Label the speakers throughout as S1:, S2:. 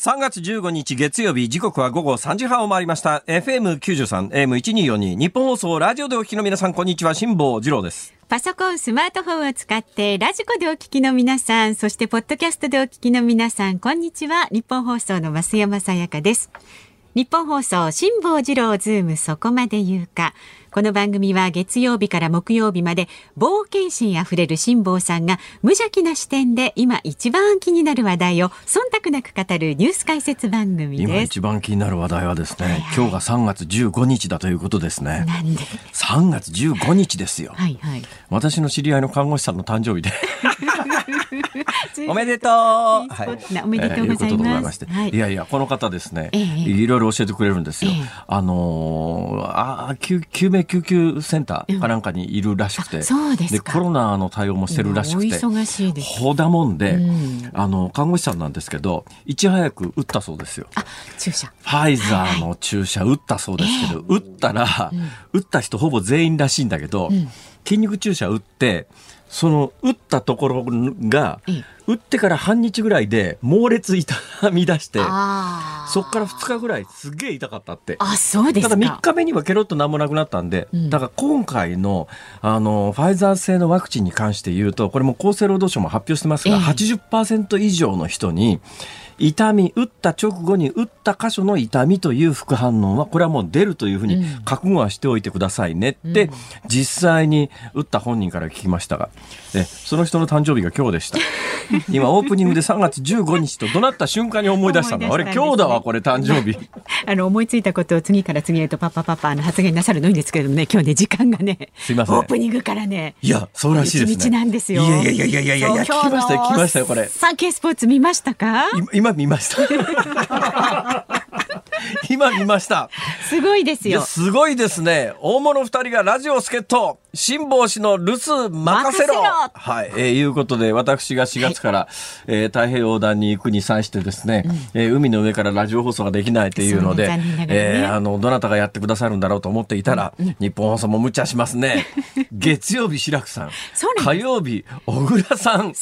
S1: 3月15日月曜日時刻は午後3時半を回りました FM93 AM1242 ニッポン放送ラジオでお聞きの皆さんこんにちは辛坊治郎です
S2: パソコン、スマートフォンを使ってラジコでお聞きの皆さん、そしてポッドキャストでお聞きの皆さん、こんにちは。ニッポン放送の増山さやかです。ニッポン放送辛坊治郎ズームそこまで言うか。この番組は月曜日から木曜日まで冒険心あふれる辛坊さんが無邪気な視点で今一番気になる話題を忖度なく語るニュース解説番組
S1: 今
S2: です。
S1: 一番気になる話題はですね、
S2: はい。はい
S1: 今日が3月15日だということですね。
S2: なんで
S1: ？3月15日ですよ。
S2: はいはい。
S1: 私の知り合いの看護師さんの誕生日で。おめでとう、
S2: はい。おめでとうございます。
S1: えーいやいやこの方ですね、
S2: ええ。
S1: いろいろ教えてくれるんですよ、
S2: ええ。
S1: あのーあ救救命救急センターかなんかにいるらしくて、
S2: うですか。
S1: コロナの対応もしてるらしくて。
S2: お忙しいです。
S1: ほだもんで、
S2: うん。
S1: あの看護師さんなんですけどいち早く打ったそうですよ。
S2: あ、注射。
S1: ファイザーの注射打ったそうですけど、打ったら、打った人ほぼ全員らしいんだけど、
S2: ん。
S1: 筋肉注射打ってその打ったところが、
S2: ええ
S1: 打ってから半日ぐらいで猛烈痛み出してそっから2日ぐらいすげえ痛かったって。
S2: あ、そうです
S1: た
S2: か。
S1: だ3日目にはケロッと何もなくなったんで、
S2: うん
S1: だから今回のあのファイザー製のワクチンに関して言うとこれも厚生労働省も発表してますが、
S2: ええ
S1: 80%以上の人に痛み打った直後に打った箇所の痛みという副反応はこれはもう出るというふうに
S2: うん。
S1: 覚悟はしておいてくださいねって、
S2: うん。
S1: 実際に打った本人から聞きましたがえその人の誕生日が今日でした。今オープニングで3月15日と怒鳴った瞬間に思い出したの。あれ今日だわこれ誕生日。
S2: あの思いついたことを次から次へとパッパパッパあの発言なさるのいいんですけれどもね、今日ね時間がね、
S1: すいません。
S2: オープニングからね、
S1: いや、そうらしいですね。
S2: 一日なんですよ。
S1: いやいやいやいやいやいや、聞きましたよ、聞きましたよ、これ。
S2: サンケイスポーツ見ましたか？
S1: 今今見ました。今見ました。
S2: すごいですよ。
S1: すごいですね。大物二人がラジオ助っ人、辛坊氏の留守任せろはい、えーいうことで、私が4月から、えー太平洋横断に行くに際してですね、えー海の上からラジオ放送ができないというので、
S2: ね
S1: えーあの、どなたがやってくださるんだろうと思っていたら、日本放送も無茶しますね。月曜日、白くさん。火曜日、小倉さん。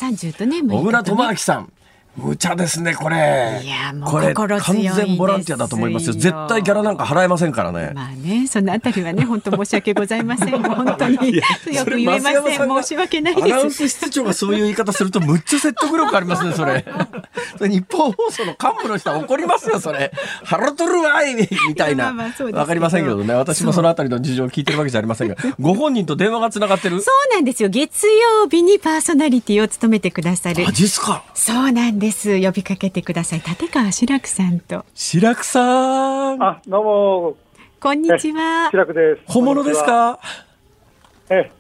S2: ね、
S1: 小倉智
S2: 明
S1: 明さん。無茶ですね、これ。
S2: いやもう心
S1: 完全ボランティアだと思いますよ。絶対ギャラなんか払えませんからね。
S2: まあね、そのあたりはね、本当申し訳ございません。本当によく言えません。申し訳ない
S1: アナウン
S2: です。
S1: ス室長がそういう言い方するとむっちゃ説得力ありますね、それ。それ日本放送の幹部の人は怒りますよ、それ。腹取るわいみたいな。わかりませんけどね。私もそのあたりの事情を聞いてるわけじゃありませんが、ご本人と電話がつながってる？
S2: そうなんですよ。月曜日にパーソナリティを務めてくださる
S1: マ。ジっすか
S2: そうなんです。呼びかけてください。立川志らくさんと。
S1: 白くさん。
S3: あ、どうも、
S2: こんにちは。
S3: 白くです。
S1: 本物ですか？
S3: え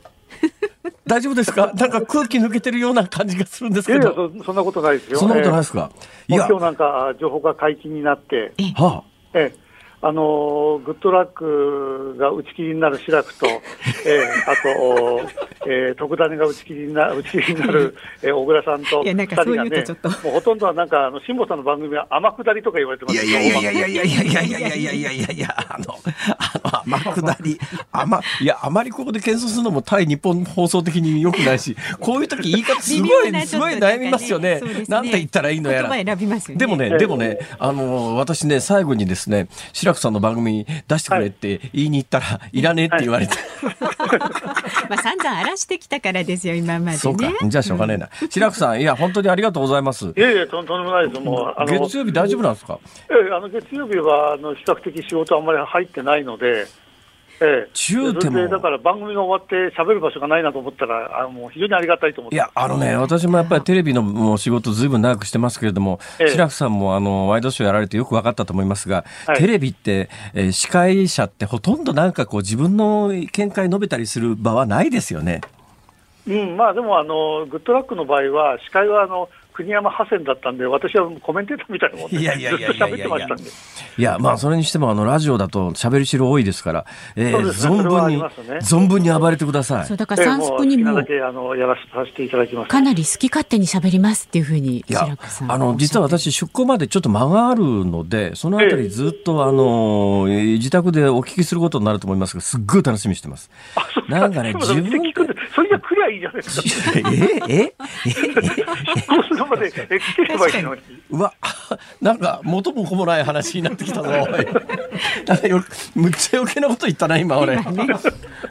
S1: 大丈夫ですか？なんか空気抜けてるような感じがするんです
S3: え、い
S1: け
S3: やいや
S1: ど。
S3: そ、そんなことないですよ。
S1: そんなことない
S3: え
S1: ですか、
S3: え
S1: いや、
S3: 今日なんか情報が解禁になって、
S1: は
S3: ええ、あのーグッドラックが打ち切りになる志らくと、ええ、あと、ええ、特ダネが打ち切りにな打ち切りになる、ええ、小倉さんと
S2: いやなん
S3: 二
S2: かそういう
S3: 人がねもうほとんどはなんか、あの、辛坊さんの番組は天下りとか言われてま
S1: い
S3: す
S1: やいやいやいやいやいやいやいやいやいやいやいやいやあの、あの、天下り、甘、いや、あまりここで謙遜するのも対日本放送的に良くないし、こういう時言い方すごい、すごい悩みますよね
S2: ね。
S1: なんて言ったらいいのやら。
S2: 言葉選びますよね
S1: でもね、
S3: ええ
S1: でもね、あの、私ね、最後にですね、白くさんの番組出してくれって言いに行ったら、いらねえって言われて。
S2: まあ散々荒らしてきたからですよ、今までね。
S1: そうか。じゃあしょうがねえな。白くさん、いや、本当にありがとうございます。
S3: いやいや、とんとんでもないです。もう、あの、
S1: 月曜日大丈夫なんですか？
S3: ええ、あの月曜日はあの比較的仕事あんまり入ってないので、ええ、
S1: 中でも。
S3: だから番組が終わって喋る場所がないなと思ったら、あもう非常にありがたいと思って。
S1: いや、あのね、私もやっぱりテレビのもう仕事ずいぶん長くしてますけれども、
S3: ええ。
S1: 白くさんもあの、ワイドショーやられてよく分かったと思いますが、
S3: はい。
S1: テレビって、えー司会者ってほとんどなんかこう自分の見解述べたりする場はないですよね。
S3: うん、まあでもあの、グッドラックの場合は、司会はあの国山派遣だったんで、私はコメンテーターみたいなもんで、
S1: いやいやいやいやいやいや
S3: ずっと喋ってましたんで。
S1: いや、まあ、それにしても、あの、ラジオだと喋りしろ多いですから、えー
S3: ね
S1: 存分に、
S3: ね
S1: 存分に暴れてください。
S2: そうだからサンス
S3: ええ
S2: プにも
S3: 好きなだけあのやらさせていただきます。
S2: かなり好き勝手に喋りますっていうふうに
S1: いやあの実は私、出向までちょっと間があるので、そのあたりずっと、あのえー自宅でお聞きすることになると思いますが、すっごい楽しみにしてます。なんかね、自分
S3: 聞くんでそれじゃ来りゃいいじゃないですか。
S1: えええ
S3: 出向 するまでえ来てればいいのに。
S1: うわ、なんか元も子もない話になってきたぞ。なんかよむっちゃ余計なこと言ったな、今俺。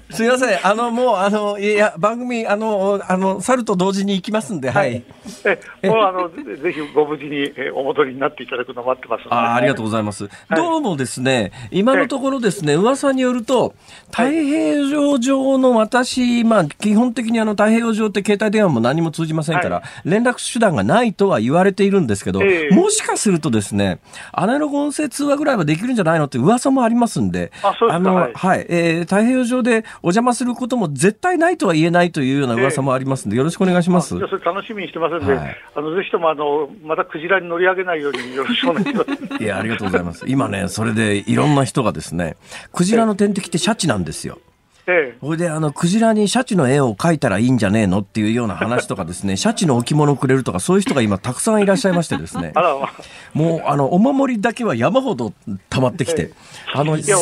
S1: すみません、あの、もう、あの、いや、番組、あの、あの、猿と同時に行きますんで、はい。
S3: えもうあのぜぜひご無事にえお戻りになっていただくのを待ってますので。
S1: あーありがとうございます。どうもですね、今のところですね、噂によると、太平洋上の私、まあ、基本的にあの、太平洋上って携帯電話も何も通じませんから、
S3: は
S1: 連絡手段がないとは言われているんですけど、
S3: ええ
S1: もしかするとですね、アナログ音声通話ぐらいはできるんじゃないのって噂もありますんで、
S3: あそうですか
S1: の、は、
S3: はいい
S1: えー太平洋上でお邪魔することも絶対ないとは言えないというような噂もありますんで、よろしくお願いします。
S3: それ楽しみにしてますんで、
S1: はい
S3: あのぜひともあのまたクジラに乗り上げないようによろしくお願いします。
S1: いや、ありがとうございます。今ね、それでいろんな人がですね、クジラの天敵ってシャチなんですよ。
S3: ええ。
S1: それで、あの、クジラにシャチの絵を描いたらいいんじゃねえのっていうような話とかですね、シャチの置物をくれるとか、そういう人が今たくさんいらっしゃいましてですね。もう、あの、お守りだけは山ほど溜まってきて、あの、
S3: いや、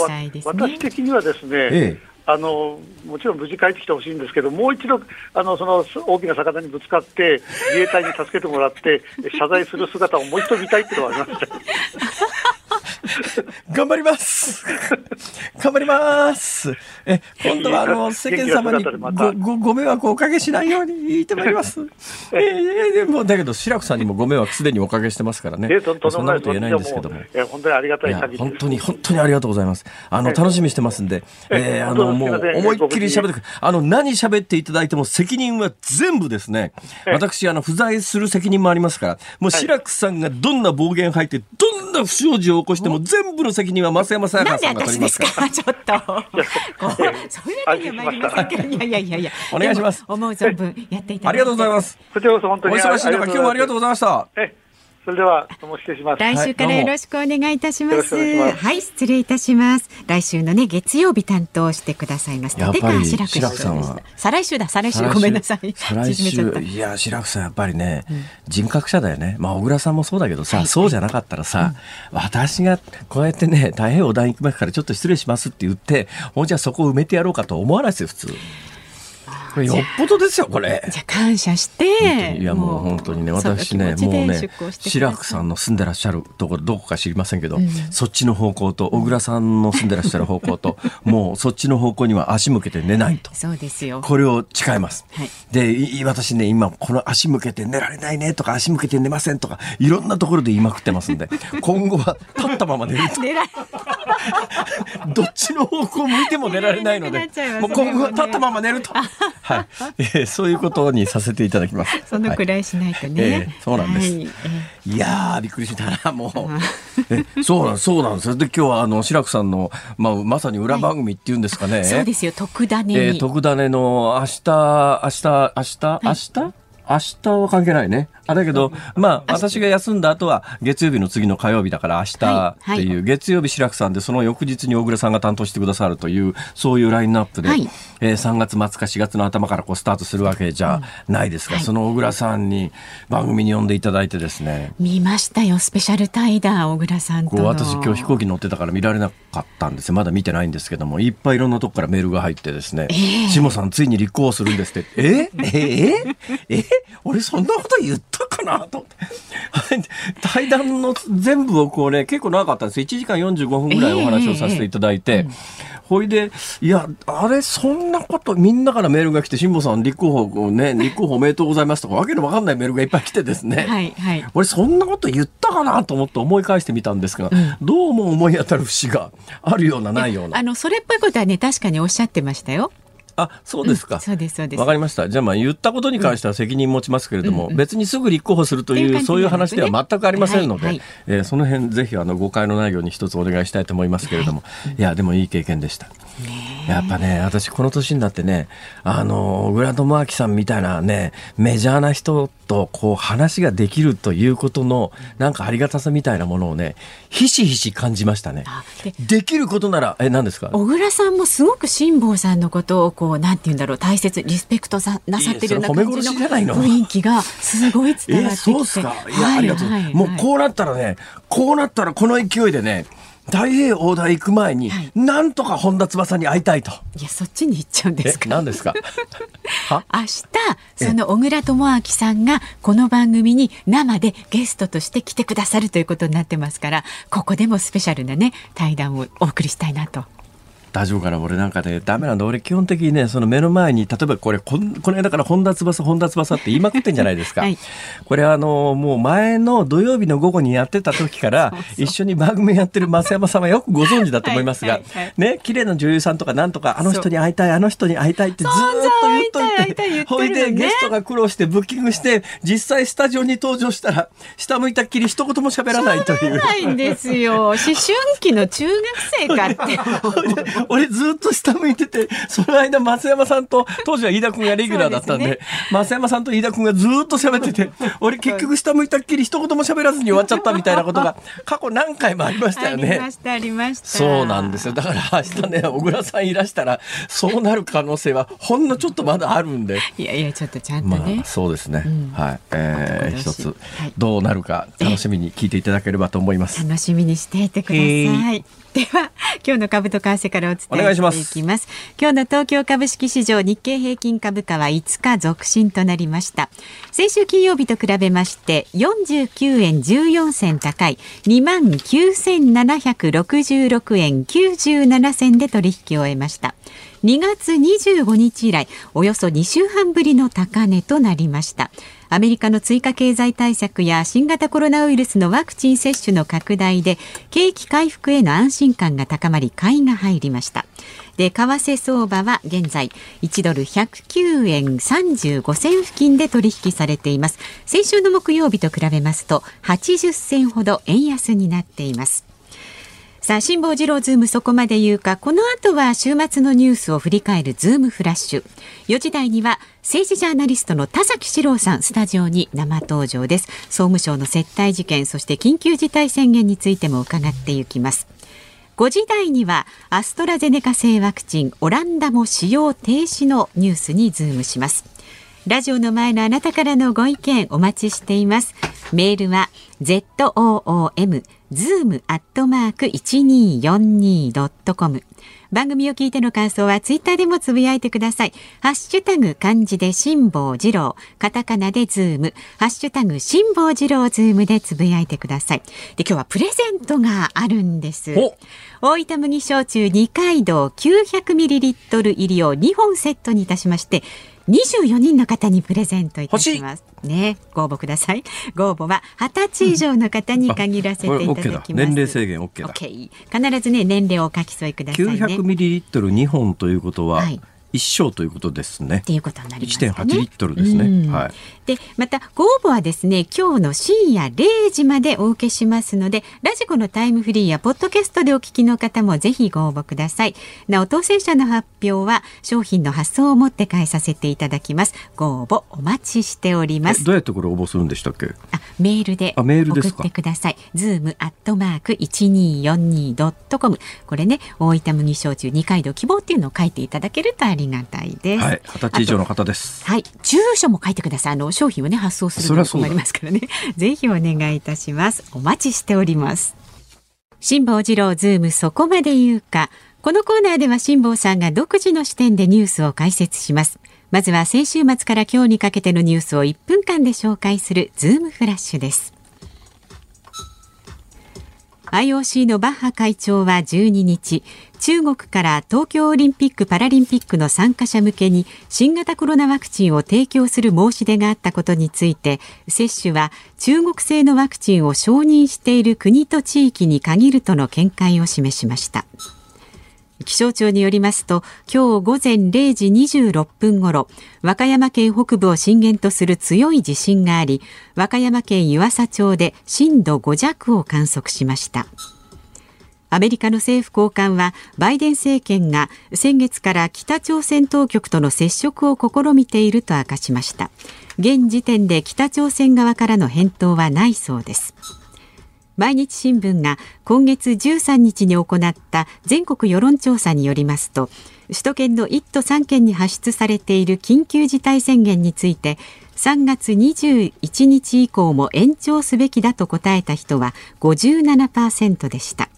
S3: 私的にはですね、
S1: ええ。
S3: あのもちろん無事帰ってきてほしいんですけど、もう一度あのその大きな魚にぶつかって、自衛隊に助けてもらって、謝罪する姿をもう一度見たいっていうのはありました。
S1: 頑張ります頑張りますえ、今度はあの、世間様にごごご迷惑をおかけしないように言ってまいります。えー、でも、だけど、白くさんにもご迷惑すでにおかけしてますからね。そん
S3: な
S1: こと言えないんですけども。
S3: え本当にありがた
S1: い
S3: 限りです。
S1: 本当に、本当にありがとうございます。あの、楽しみしてますんで、えーあの、もう、思いっきり喋ってくあの、何喋っていただいても責任は全部ですね、私、あの、不在する責任もありますから、もう、白くさんがどんな暴言吐いて、どんな不祥事を起こしても、全部の責任は増山さや
S2: なんで
S1: かさんが取
S2: 私で
S1: りますすから。
S2: かちょっと。こうそういうわけには参りませんけど。いやいやいやいや。
S1: お願いします
S2: 思う存分やっていただいて。
S1: ありがとうございま。す。
S3: こちらこそ本当に
S1: お忙しい中、今日もありがとうございました。
S3: えそれでは、どうも失礼します。
S2: 来週からよろしくお願いいたします。
S3: はい
S2: 失礼いたします。来週のね、月曜日担当してくださいます。
S1: やっぱり
S2: 立川志らく
S1: さんは
S2: 再来週だ、再来週。ごめんなさい。
S1: 再来週、いや、白くさん、やっぱりね、人格者だよね。まあ、小倉さんもそうだけどさ、そうじゃなかったらさ、私がこうやってね、大変お題行きますから、ちょっと失礼しますって言って、もうじゃあそこを埋めてやろうかと思わないですよ、普通。これよっぽどですよ、これ。
S2: じゃあ感謝して。
S1: いやもう本当にね私ねもうね志らくさんの住んでらっしゃるところどこか知りませんけど、そっちの方向と小倉さんの住んでらっしゃる方向と もうそっちの方向には足向けて寝ないと。
S2: そうですよ。
S1: これを誓います。
S2: はい
S1: で、い私ね、今、この足向けて寝られないねとか、足向けて寝ませんとか、いろんなところで言いまくってますんで、今後は立ったまま寝ると。どっちの方向向いても寝られないのでもう今後は
S2: ね
S1: 立ったまま寝ると。はい。えーそういうことにさせていただきます。
S2: そのく
S1: はい
S2: らいしないと
S1: え
S2: ね。
S1: えそうなんです
S2: はいえ
S1: いやー、びっくりしたな、もう。え、そうなん、そうなんです。で、今日は、あの、志らくさんの、まあ、まさに裏番組っていうんですかね。
S2: えそうですよ、特ダネに。
S1: えー、特ダネの明日、明日、明日、明日、明日は関係ないね。あ、だけど、まあ、私が休んだ後は、月曜日の次の火曜日だから明日っていう、月曜日志らくさんで、その翌日に小倉さんが担当してくださるという、そういうラインナップで、
S2: はい。
S1: えー3月末か4月の頭からこうスタートするわけじゃないですが、
S2: はい。
S1: その小倉さんに番組に呼んでいただいてですね、
S2: 見ましたよ、スペシャル対談、小倉さんとの。
S1: こう私今日飛行機乗ってたから見られなかったんですよ。まだ見てないんですけどもいっぱいいろんなとこからメールが入ってですね「下、さんついに立候補するんです」って「え？え？え？え？俺そんなこと言ったかな?」と思って 対談の全部をこうね結構長かったんですよ1時間45分ぐらいお話をさせていただいて、ほいでいやあれそんなことみんなからメールが来て辛坊さん立候補ね立候補おめでとうございますとかわけのわかんないメールがいっぱい来てですね、
S2: はい、はい。
S1: 俺そんなこと言ったかなと思って思い返してみたんですが、どうも思い当たる節があるようなないような
S2: あの、それっぽいことはね、確かにおっしゃってましたよ。
S1: あそうですか、
S2: うんそうですそうです。
S1: わかりました。じゃあまあ言ったことに関しては責任持ちますけれども、別にすぐ立候補するというそういう話では全くありませんので、
S2: はい。はい。
S1: えーその辺ぜひあの誤解のないように一つお願いしたいと思いますけれども、い、やでもいい経験でしたやっぱね、私この年になってね、あの、小倉智明さんみたいなね、メジャーな人とこう話ができるということの、なんかありがたさみたいなものをね、ひしひし感じましたね。できることなら、え、何ですか？
S2: 小倉さんもすごく辛坊さんのことを、こう、なんて言うんだろう、大切、リスペクトさなさってるような感じの雰囲気が、すごい伝わってきて。
S1: そうですか？いや、ありがとう。もうこうなったらね、こうなったらこの勢いでね、大平横断行く前に、はい、なんとか本田翼に会いたいと。
S2: いや、そっちに行っちゃうんですか？
S1: 何ですか？
S2: 明日、その小倉智明さんが、この番組に生でゲストとして来てくださるということになってますから。ここでもスペシャルなね、対談をお送りしたいなと。
S1: 大丈夫かな俺なんかねダメなんだ。俺基本的にねその目の前に例えばこれここの間から本田翼本田翼って言いまくってんじゃないですか、はい、これあのもう前の土曜日の午後にやってた時から一緒に番組やってる増山さんはよくご存知だと思いますが、ね綺麗な女優さんとかなんとかあの人に会いたいあの人に会いたいってずっと言っといてほいでゲストが苦労してブッキングして実際スタジオに登場したら下向いたっきり一言も喋らないという。
S2: ないんですよ。思春期の中学生かって
S1: 俺ずっと下向いてて、その間増山さんと、当時は飯田君がレギュラーだったんで、でね、増山さんと飯田君がずっと喋ってて、俺結局下向いたっきり一言も喋らずに終わっちゃったみたいなことが 過去何回もありましたよね。
S2: ありましたありました。
S1: そうなんですよ。だから明日ね、小倉さんいらしたら、そうなる可能性はほんのちょっとまだあるんで。
S2: いやいや、ちょっとちゃんとね。
S1: まあ、そうですね。うん、はい。えー、一つ、どうなるか楽しみに聞いていただければと思います。
S2: 楽しみにしていてください。では今日の株と為替からお伝えしていきます。今日の東京株式市場日経平均株価は5日続伸となりました。先週金曜日と比べまして49円14銭高い2万9766円97銭で取引を終えました。2月25日以来およそ2週半ぶりの高値となりましたアメリカの追加経済対策や新型コロナウイルスのワクチン接種の拡大で景気回復への安心感が高まり買いが入りました。で為替相場は現在1ドル109円35銭付近で取引されています。先週の木曜日と比べますと80銭ほど円安になっています。さあ辛坊治郎ズームそこまで言うか。この後は週末のニュースを振り返るズームフラッシュ。4時台には政治ジャーナリストの田崎史郎さんスタジオに生登場です。総務省の接待事件そして緊急事態宣言についても伺っていきます。5時台にはアストラゼネカ製ワクチンオランダも使用停止のニュースにズームします。ラジオの前のあなたからのご意見お待ちしています。メールは zoom zoom アットマーク 1242.com 番組を聞いての感想はツイッターでもつぶやいてください。ハッシュタグ漢字で辛坊治郎、カタカナでズーム、ハッシュタグ辛坊治郎ズームでつぶやいてください。で、今日はプレゼントがあるんです。大分麦焼酎二階堂 900ml 入りを2本セットにいたしまして、24人の方にプレゼントいたします。ね、ご応募ください。ご応募は二十歳以上の方に限らせていただきます。
S1: 年齢制限 OK だ。
S2: OK。必ずね年齢をお書き添えくださいね。
S1: 900ミリリットル2本ということは、はい一升ということですね。
S2: っていうことになりますね。
S1: 1.8リットルですね。はい。
S2: で、またご応募はですね、今日の深夜0時までお受けしますので、ラジコのタイムフリーやポッドキャストでお聞きの方もぜひご応募ください。なお当選者の発表は商品の発送をもって代えさせていただきます。ご応募お待ちしております。
S1: どうやってこれ応募するんでしたっけ？
S2: あ、メールで送ってください。ズームアットマーク一二四二ドットコム。これね、大分麦焼酎二階堂希望っていうのを書いていただけるとありがたいです。
S1: はい、二十歳以上の方です。
S2: はい、住所も書いてください。あの商品をね発送するのもありますからね。ぜひお願いいたします。お待ちしております。辛坊治郎ズームそこまで言うか。このコーナーでは辛坊さんが独自の視点でニュースを解説します。まずは先週末から今日にかけてのニュースを1分間で紹介するズームフラッシュです。IOC のバッハ会長は12日中国から東京オリンピック・パラリンピックの参加者向けに新型コロナワクチンを提供する申し出があったことについて接種は中国製のワクチンを承認している国と地域に限るとの見解を示しました。気象庁によりますと今日午前0時26分ごろ和歌山県北部を震源とする強い地震があり和歌山県湯浅町で震度5弱を観測しましたアメリカの政府高官はバイデン政権が先月から北朝鮮当局との接触を試みていると明かしました。現時点で北朝鮮側からの返答はないそうです。毎日新聞が今月13日に行った全国世論調査によりますと首都圏の1都3県に発出されている緊急事態宣言について3月21日以降も延長すべきだと答えた人は57%でした。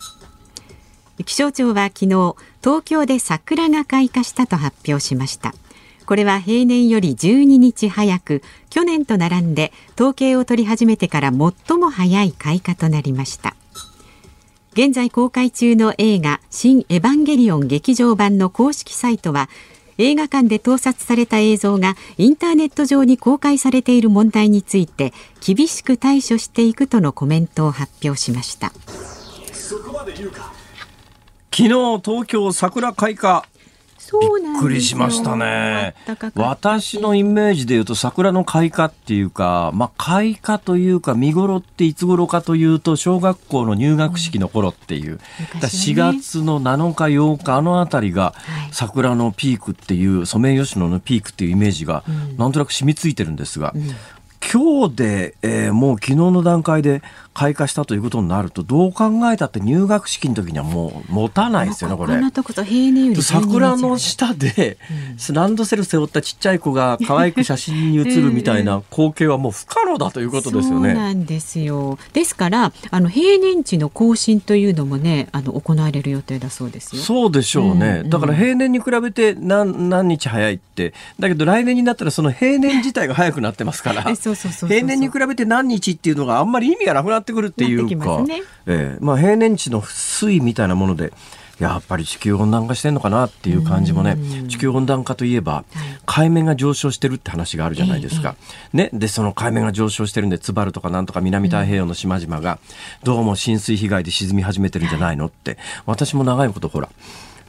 S2: 気象庁は昨日東京で桜が開花したと発表しました。これは平年より12日早く去年と並んで統計を取り始めてから最も早い開花となりました。現在公開中の映画新エヴァンゲリオン劇場版の公式サイトは映画館で盗撮された映像がインターネット上に公開されている問題について厳しく対処していくとのコメントを発表しました。
S1: 昨日東京桜開花。びっくりしましたね。私のイメージで言うと桜の開花っていうか、まあ開花というか見頃っていつ頃かというと小学校の入学式の頃っていう、うんね、4月の7日8日あのあたりが桜のピークっていうソメイヨシノのピークっていうイメージがなんとなく染みついてるんですが、うん、今日で、えー、もう昨日の段階で開花したということになるとどう考えたって入学式の時にはもう持たないですよねこれ。桜の下で、ランドセル背負ったちっちゃい子が可愛く写真に写るみたいな 光景はもう不可能だということですよね。
S2: そうなんですよ。ですからあの平年値の更新というのもねあの行われる予定だそうですよ。
S1: そうでしょうね。うんうん、だから平年に比べて何何日早いってだけど来年になったらその平年自体が早くなってますから 平年に比べて何日っていうのがあんまり意味がなくなってくるっていうか、ね。えー、まあ、平年値の推移みたいなものでやっぱり地球温暖化してんのかなっていう感じもね地球温暖化といえば、海面が上昇してるって話があるじゃないですか。ね、でその海面が上昇してるんで津軽とかなんとか南太平洋の島々がどうも浸水被害で沈み始めてるんじゃないのって。私も長いことほら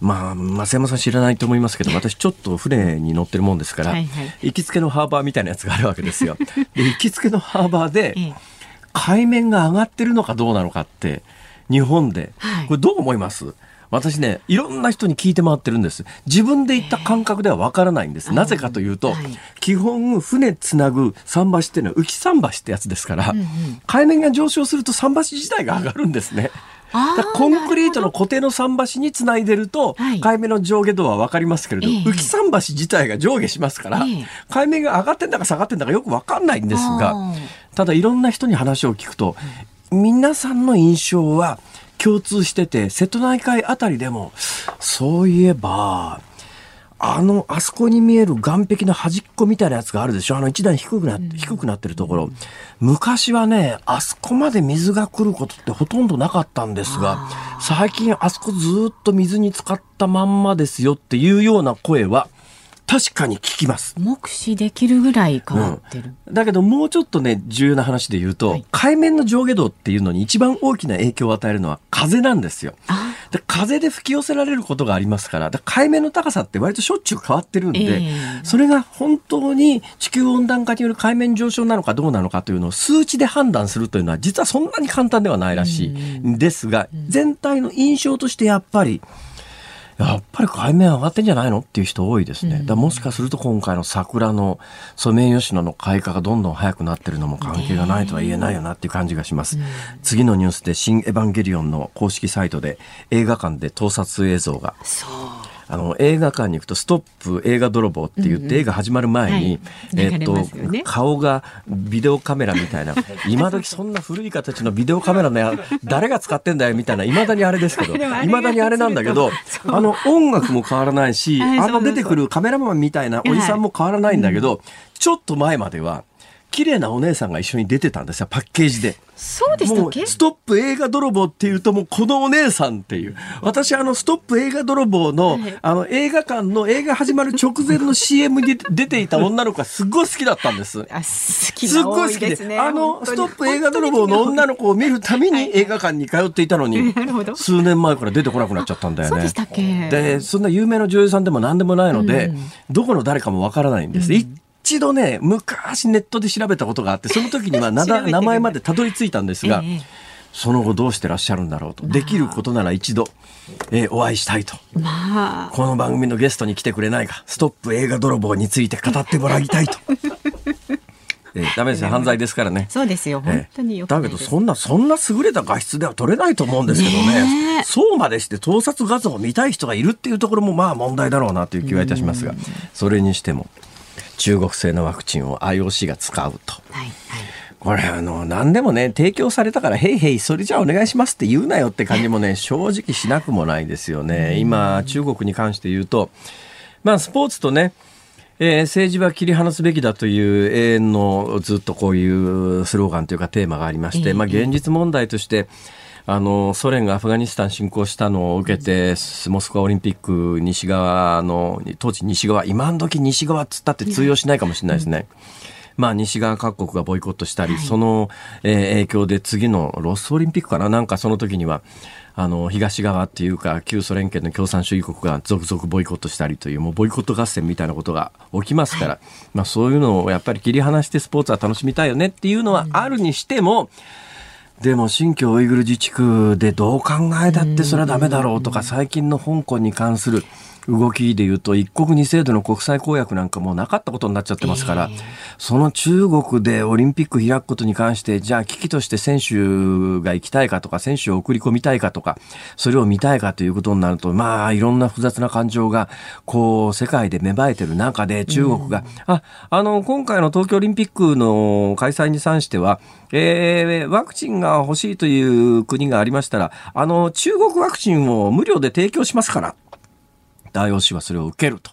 S1: まあ、増山さん知らないと思いますけど、私ちょっと船に乗ってるもんですから、はいはい、行きつけのハーバーみたいなやつがあるわけですよ。で行きつけのハーバーで、海面が上がってるのかどうなのかって日本で、これどう思います？私ね、いろんな人に聞いて回ってるんです。自分で行った感覚ではわからないんです。なぜかというと、はい、基本、船つなぐ桟橋っていうのは浮き桟橋ってやつですから、うんうん、海面が上昇すると桟橋自体が上がるんですね。コンクリートの固定の桟橋につないでると、海面の上下度は分かりますけれど、浮き桟橋自体が上下しますから、海面が上がってんだか下がってんだかよく分かんないんですが、ただいろんな人に話を聞くと、皆さんの印象は共通してて、瀬戸内海あたりでも、そういえば、あの、あそこに見える岸壁の端っこみたいなやつがあるでしょ？あの一段低くなって、低くなってるところ。昔はね、あそこまで水が来ることってほとんどなかったんですが、最近あそこずっと水に浸かったまんまですよっていうような声は、確かに聞きます。
S2: 目視できるぐらい変わってる、
S1: うん、だけどもうちょっとね、重要な話で言うと、はい、海面の上下動っていうのに一番大きな影響を与えるのは風なんですよ。で風で吹き寄せられることがありますから、から海面の高さって割としょっちゅう変わってるんで、えー、それが本当に地球温暖化による海面上昇なのかどうなのかというのを数値で判断するというのは実はそんなに簡単ではないらしいんですが、全体の印象としてやっぱり、やっぱり海面上がってんじゃないのっていう人多いですね。だもしかすると今回の桜のソメイヨシノの開花がどんどん早くなってるのも関係がないとは言えないよなっていう感じがします。次のニュースで新エヴァンゲリオンの公式サイトで映画館で盗撮映像が。そうあの映画館に行くと「ストップ映画泥棒」って言って、映画始まる前に、えっと顔がビデオカメラみたいな 今時そんな古い形のビデオカメラのや 誰が使ってんだよみたいないまだにあれですけどいまだにあれなんだけどあの音楽も変わらないしあの出てくるカメラマンみたいなおじさんも変わらないんだけど、ちょっと前までは綺麗なお姉さんが一緒に出てたんですよパッケージで。
S2: そうでしたっけ？
S1: ストップ映画泥棒っていうともうこのお姉さんっていう。私あのストップ映画泥棒の、あの映画館の映画始まる直前の CM に出ていた女の子がすっごい好きだったんです。あ
S2: 好きすっごい好きで。
S1: あのストップ映画泥棒の女の子を見るために映画館に通っていたのに、数年前から出てこなくなっちゃったんだよね。そうで
S2: したっけ？
S1: で、そんな有名な女優さんでも何でもないので、どこの誰かもわからないんです。一度ね、昔ネットで調べたことがあって、その時には 名前までたどり着いたんですが、えその後どうしてらっしゃるんだろうと。できることなら一度、えー、お会いしたいと。
S2: まあ。
S1: この番組のゲストに来てくれないか。ストップ映画泥棒について語ってもらいたいと。えー、ダメですよ犯罪ですからね。
S2: そうですよ本当に
S1: よ、えー、だけどそんなそんな優れた画質では撮れないと思うんですけどね。ねそうまでして盗撮画像を見たい人がいるっていうところもまあ問題だろうなという気はいたしますが、それにしても中国製のワクチンを IOC が使うと。はいはい。これあの何でもね提供されたから「へいへいそれじゃあお願いします」って言うなよって感じもね正直しなくもないですよね。今中国に関して言うと。まあスポーツとねえー、政治は切り離すべきだという永遠のずっとこういうスローガンというかテーマがありまして、まあ、現実問題としてあのソ連がアフガニスタン侵攻したのを受けてモスクワオリンピック西側の当時西側今の時西側っつったって通用しないかもしれないですね。うん。まあ、西側各国がボイコットしたり、はい、その、えー、影響で次のロスオリンピックかな？なんかその時には、あの、東側っていうか、旧ソ連圏の共産主義国が続々ボイコットしたりという、もうボイコット合戦みたいなことが起きますから、はい、まあそういうのをやっぱり切り離してスポーツは楽しみたいよねっていうのはあるにしても、うん、でも新疆ウイグル自治区でどう考えたってそれはダメだろうとか、最近の香港に関する、動きでいうと一国二制度の国際公約なんかもうなかったことになっちゃってますから、えー、その中国でオリンピック開くことに関してじゃあ危機として選手が行きたいかとか選手を送り込みたいかとかそれを見たいかということになるとまあいろんな複雑な感情がこう世界で芽生えてる中で中国が、うん、ああの今回の東京オリンピックの開催に関してはえー、ワクチンが欲しいという国がありましたら、あの、中国ワクチンを無料で提供しますから。IOC はそれを受けると。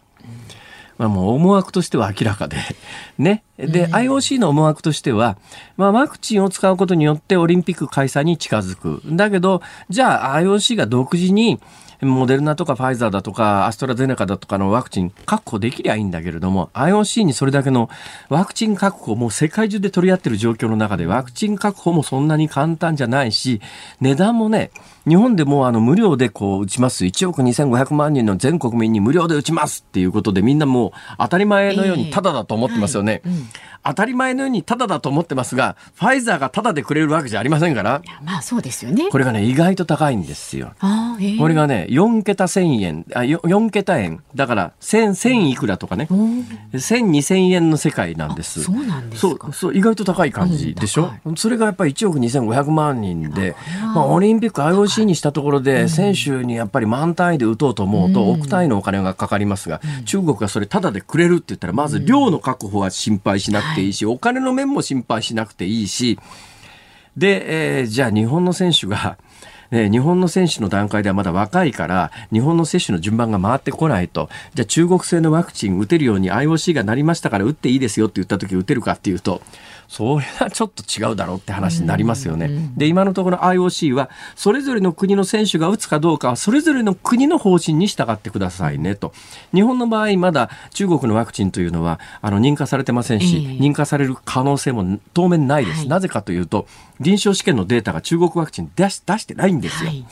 S1: まあ、もう思惑としては明らかで、ね。で、IOC の思惑としては、まあ、ワクチンを使うことによってオリンピック開催に近づく。だけど、じゃあ IOC が独自に、モデルナとかファイザーだとかアストラゼネカだとかのワクチン確保できりゃいいんだけれども IOC にそれだけのワクチン確保も世界中で取り合ってる状況の中でワクチン確保もそんなに簡単じゃないし値段もね日本でもあの無料でこう打ちます。1億2500万人の全国民に無料で打ちますっていうことでみんなもう当たり前のようにタダだと思ってますよね、えーはい。うん、当たり前のようにタダだと思ってますがファイザーがタダでくれるわけじゃありませんから。
S2: まあそうですよね。
S1: これがね意外と高いんですよ、えー、これがね4桁1000円あ 4, 4桁円。だから1000 1000いくらとかね。1000、2000円の世界なんです。
S2: そうなんですか。
S1: そう意外と高い感じでしょ、うん、それがやっぱり1億2500万人で、まあ、オリンピック IOC にしたところで、選手にやっぱり満単位で打とうと思うと、億単位のお金がかかりますが、中国がそれタダでくれるって言ったら、まず量の確保は心配しなくていいし、お金の面も心配しなくていいし、で、えー、じゃあ日本の選手が、え日本の選手の段階ではまだ若いから日本の接種の順番が回ってこないと。じゃあ中国製のワクチン打てるように IOC がなりましたから打っていいですよって言った時打てるかっていうとそれはちょっと違うだろうって話になりますよね。で、今のところ IOC は、それぞれの国の選手が打つかどうかは、それぞれの国の方針に従ってくださいねと。日本の場合、まだ中国のワクチンというのは、あの、認可されてませんし、認可される可能性も当面ないです。なぜかというと、臨床試験のデータが中国ワクチン出し出してないんですよ。はい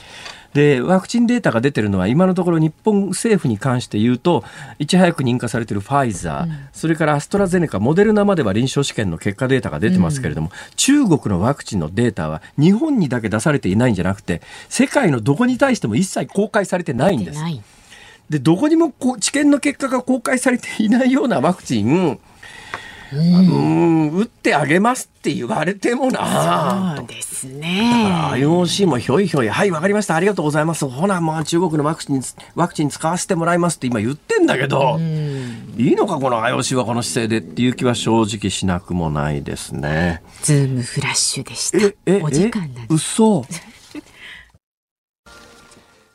S1: で、ワクチンデータが出てるのは、今のところ日本政府に関して言うと、いち早く認可されているファイザー、うん、それからアストラゼネカ、モデルナまでは臨床試験の結果データが出てますけれども、うん、中国のワクチンのデータは日本にだけ出されていないんじゃなくて、世界のどこに対しても一切公開されてないんです。で、どこにもこう治験の結果が公開されていないようなワクチン、うん、打ってあげますって言われてもな。
S2: そうですね。
S1: だから IOC もひょいひょいはいわかりました。ありがとうございます。ほなまあ中国のワクチンワクチン使わせてもらいますって今言ってんだけどいいのかこの IOC はこの姿勢でっていう気は正直しなくもないですね。
S2: ズームフラッシュでした。ええお時間なん
S1: です。嘘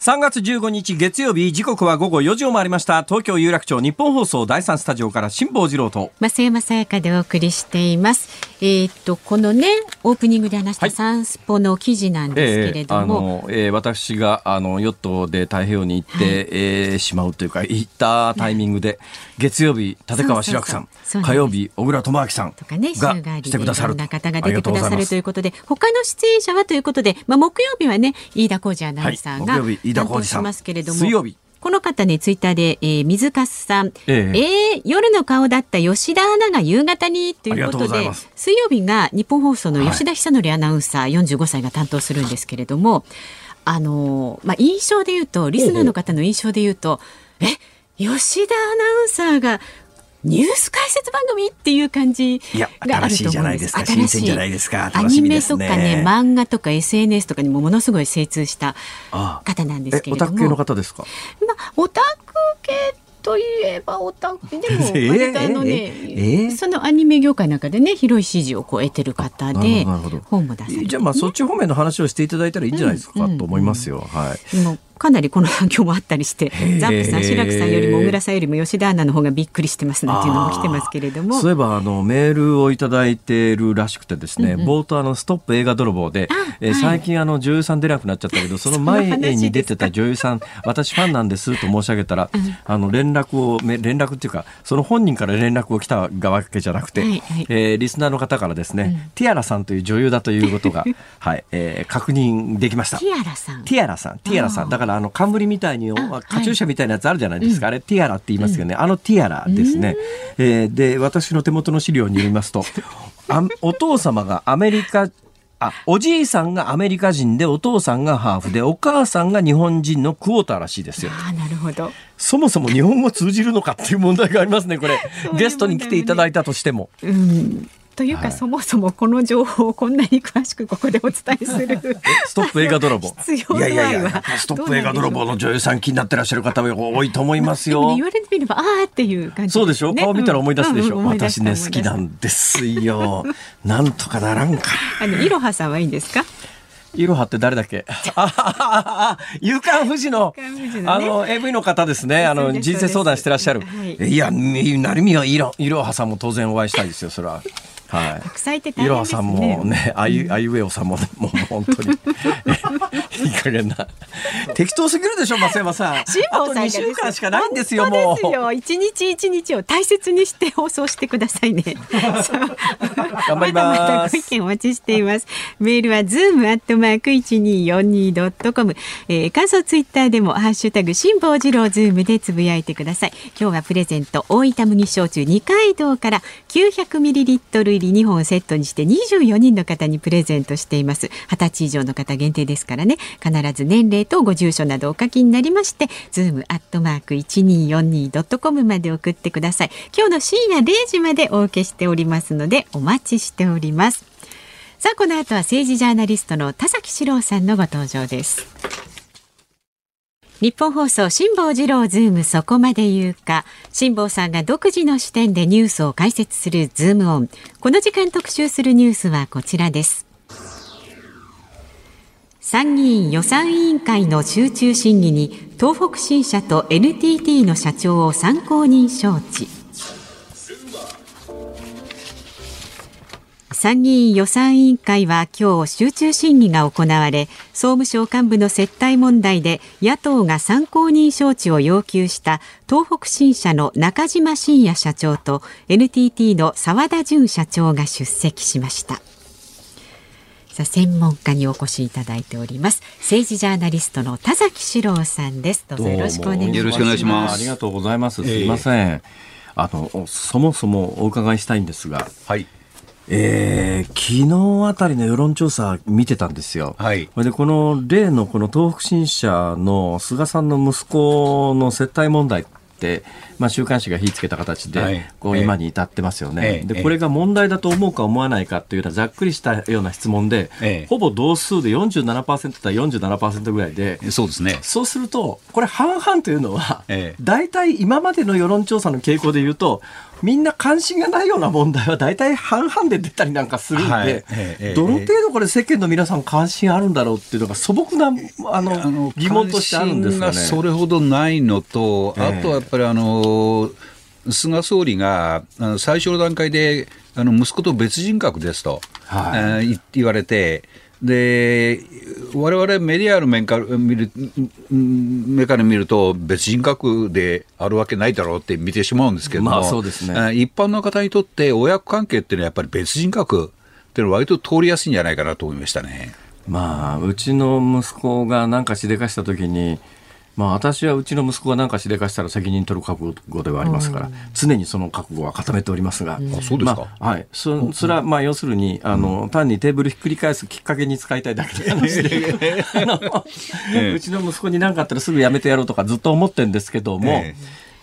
S1: 3月15日月曜日時刻は午後4時を回りました。東京有楽町日本放送第三スタジオから辛坊治郎と。
S2: 増山さやかでお送りしています。えー、っとこのねオープニングで話したサンスポの記事なんですけれども、
S1: はい、えー、えー、私があのヨットで太平洋に行って、はい、えー、しまうというか行ったタイミングで月曜日立川志らくさん火曜日小倉智昭さんとかねがしてくださる。
S2: な方が出てくださるということで他の出演者はということでまあ木曜日はね飯田浩二アナウンサーが、はい、木曜日飯田浩二さん
S1: 水曜日。
S2: この方ね、ツイッターで、えー、水かすさん、ええ。えー、夜の顔だった吉田アナが夕方にということで、水曜日が日本放送の吉田久典アナウンサー、はい、45歳が担当するんですけれども、あのまあ、印象で言うと、リスナーの方の印象で言うと、え、吉田アナウンサーがニュース解説番組っていう感じがあると思うんです。新しいじゃないですか。新鮮じゃないですか。アニメとかね、漫画とか SNS とかにもものすごい精通した方なんですけれども。オタク
S1: 系の方ですか？
S2: まあ、オタク系といえばオタクでも 割とあのね、えーえー、そのアニメ業界の中でね広い支持をこう得てる方で本も出されて、
S1: ね、じゃあまあそっち方面の話をしていただいたらいいんじゃないですか、うん、と思いますよ。はい。
S2: かなりこの反響もあったりしてザップさん白くさんよりも小倉さんよりも吉田アナの方がびっくりしてますなんていうのも来てますけれども。
S1: そういえばあのメールをいただいてるらしくてですね、うんうん、冒頭あのストップ映画泥棒で、えー、最近あの女優さん出なくなっちゃったけどその前に出てた女優さん私ファンなんですと申し上げたら、うん、あの連絡を連絡っていうかその本人から連絡を来たわけじゃなくて、はいはい、えー、リスナーの方からですね、うん、ティアラさんという女優だということが はい、えー、確認できました。
S2: ティアラさん。
S1: ティアラさんティアラさん。だからあの冠みたいに、カチューシャみたいなやつあるじゃないですか、はい、あれティアラって言いますけどね、うん、あのティアラですね、えー、で私の手元の資料によりますと あお父様がアメリカあ、おじいさんがアメリカ人で、お父さんがハーフで、お母さんが日本人のクォーターらしいですよ。
S2: あなるほど。
S1: そもそも日本語通じるのかっていう問題がありますね、これ。ゲストに来ていただいたとしても。
S2: うんというか、はい、そもそもこの情報をこんなに詳しくここでお伝えする
S1: ストップ映画泥棒。
S2: いやいやいや
S1: ストップ映画泥棒の女優さん気になってらっしゃる方は多いと思いますよ、
S2: 言われてみればああっていう感じ、ね、
S1: そうでしょ顔見たら思い出すでしょ、う。んうん、私ね好きなんですよ。なんとかならんか。
S2: あのいろはさんはいいんですか？
S1: いろはって誰だっけ？あ 夕刊富士の、ね、あの、AV の方ですね。あの、人生相談してらっしゃる。はい、いや、成宮いろはさんも当然お会いしたいですよ、それは。
S2: はい。たくさんいて
S1: 大変ですね。さんもね、あいう、あいうえおさんも、もう本当に。いい加減な。適当すぎるでしょ、増山さん。辛坊さん。週間しかないんですよ、も
S2: う。一日一日を大切にして放送してくださいね。
S1: 頑張ります。ま
S2: だまだご意見お待ちしています。メールはズームアットマーク一二四二ドットコム。え感想ツイッターでもハッシュタグ辛坊治郎ズームでつぶやいてください。今日はプレゼント大分麦焼酎二階堂から九百ミリリットル入り2本セットにして24人の方にプレゼントしています。20歳以上の方限定ですからね。必ず年齢とご住所などお書きになりましてズームアットマーク 1242.com まで送ってください。今日の深夜0時までお受けしておりますのでお待ちしております。さあこの後は政治ジャーナリストの田崎史郎さんのご登場です。ニッポン放送辛坊治郎ズームそこまで言うか。辛坊さんが独自の視点でニュースを解説するズームオン。この時間特集するニュースはこちらです。参議院予算委員会の集中審議に東北新社と NTT の社長を参考人招致。参議院予算委員会は今日集中審議が行われ総務省幹部の接待問題で野党が参考人招致を要求した東北新社の中島信也社長と NTT の澤田純社長が出席しました。さあ専門家にお越しいただいております。政治ジャーナリストの田崎史郎さんです。どうぞよろしくお願いします。
S4: よろしくお願いします。
S1: ありがとうございます。すいません、えー、あのそもそもお伺いしたいんですがはいえー、昨日あたりの世論調査見てたんですよ。はい。で、この例のこの東北新社の菅さんの息子の接待問題って、まあ、週刊誌が火つけた形で、こう今に至ってますよね、でこれが問題だと思うか思わないかというようなざっくりしたような質問で、ほぼ同数で47%対47%ぐらいで
S4: そうですね。
S1: そうするとこれ半々というのは、大体今までの世論調査の傾向でいうとみんな関心がないような問題は大体半々で出たりなんかするんで、はい、どの程度これ世間の皆さん関心あるんだろうっていうのが素朴なあの疑問としてあるんですかね。
S4: それほどないのと、あとはやっぱりあの菅総理が最初の段階であの息子と別人格ですと、はい、言われて、で我々メディアの面から見る目から見ると、別人格であるわけないだろうって見てしまうんですけども、まあそうですね、一般の方にとって、親子関係っていうのはやっぱり別人格っていうのは、割と通りやすいんじゃないかなと思いましたね。
S1: まあ、うちの息子がなんかしでかしたときに、まあ、私はうちの息子が何かしでかしたら責任取る覚悟ではありますから、常にその覚悟は固めておりますが、あ
S4: そうですか、
S1: まあ、はい、そそれはまあ要するにあの、単にテーブルひっくり返すきっかけに使いたいだけ の話で、うちの息子に何かあったらすぐやめてやろうとかずっと思ってるんですけども。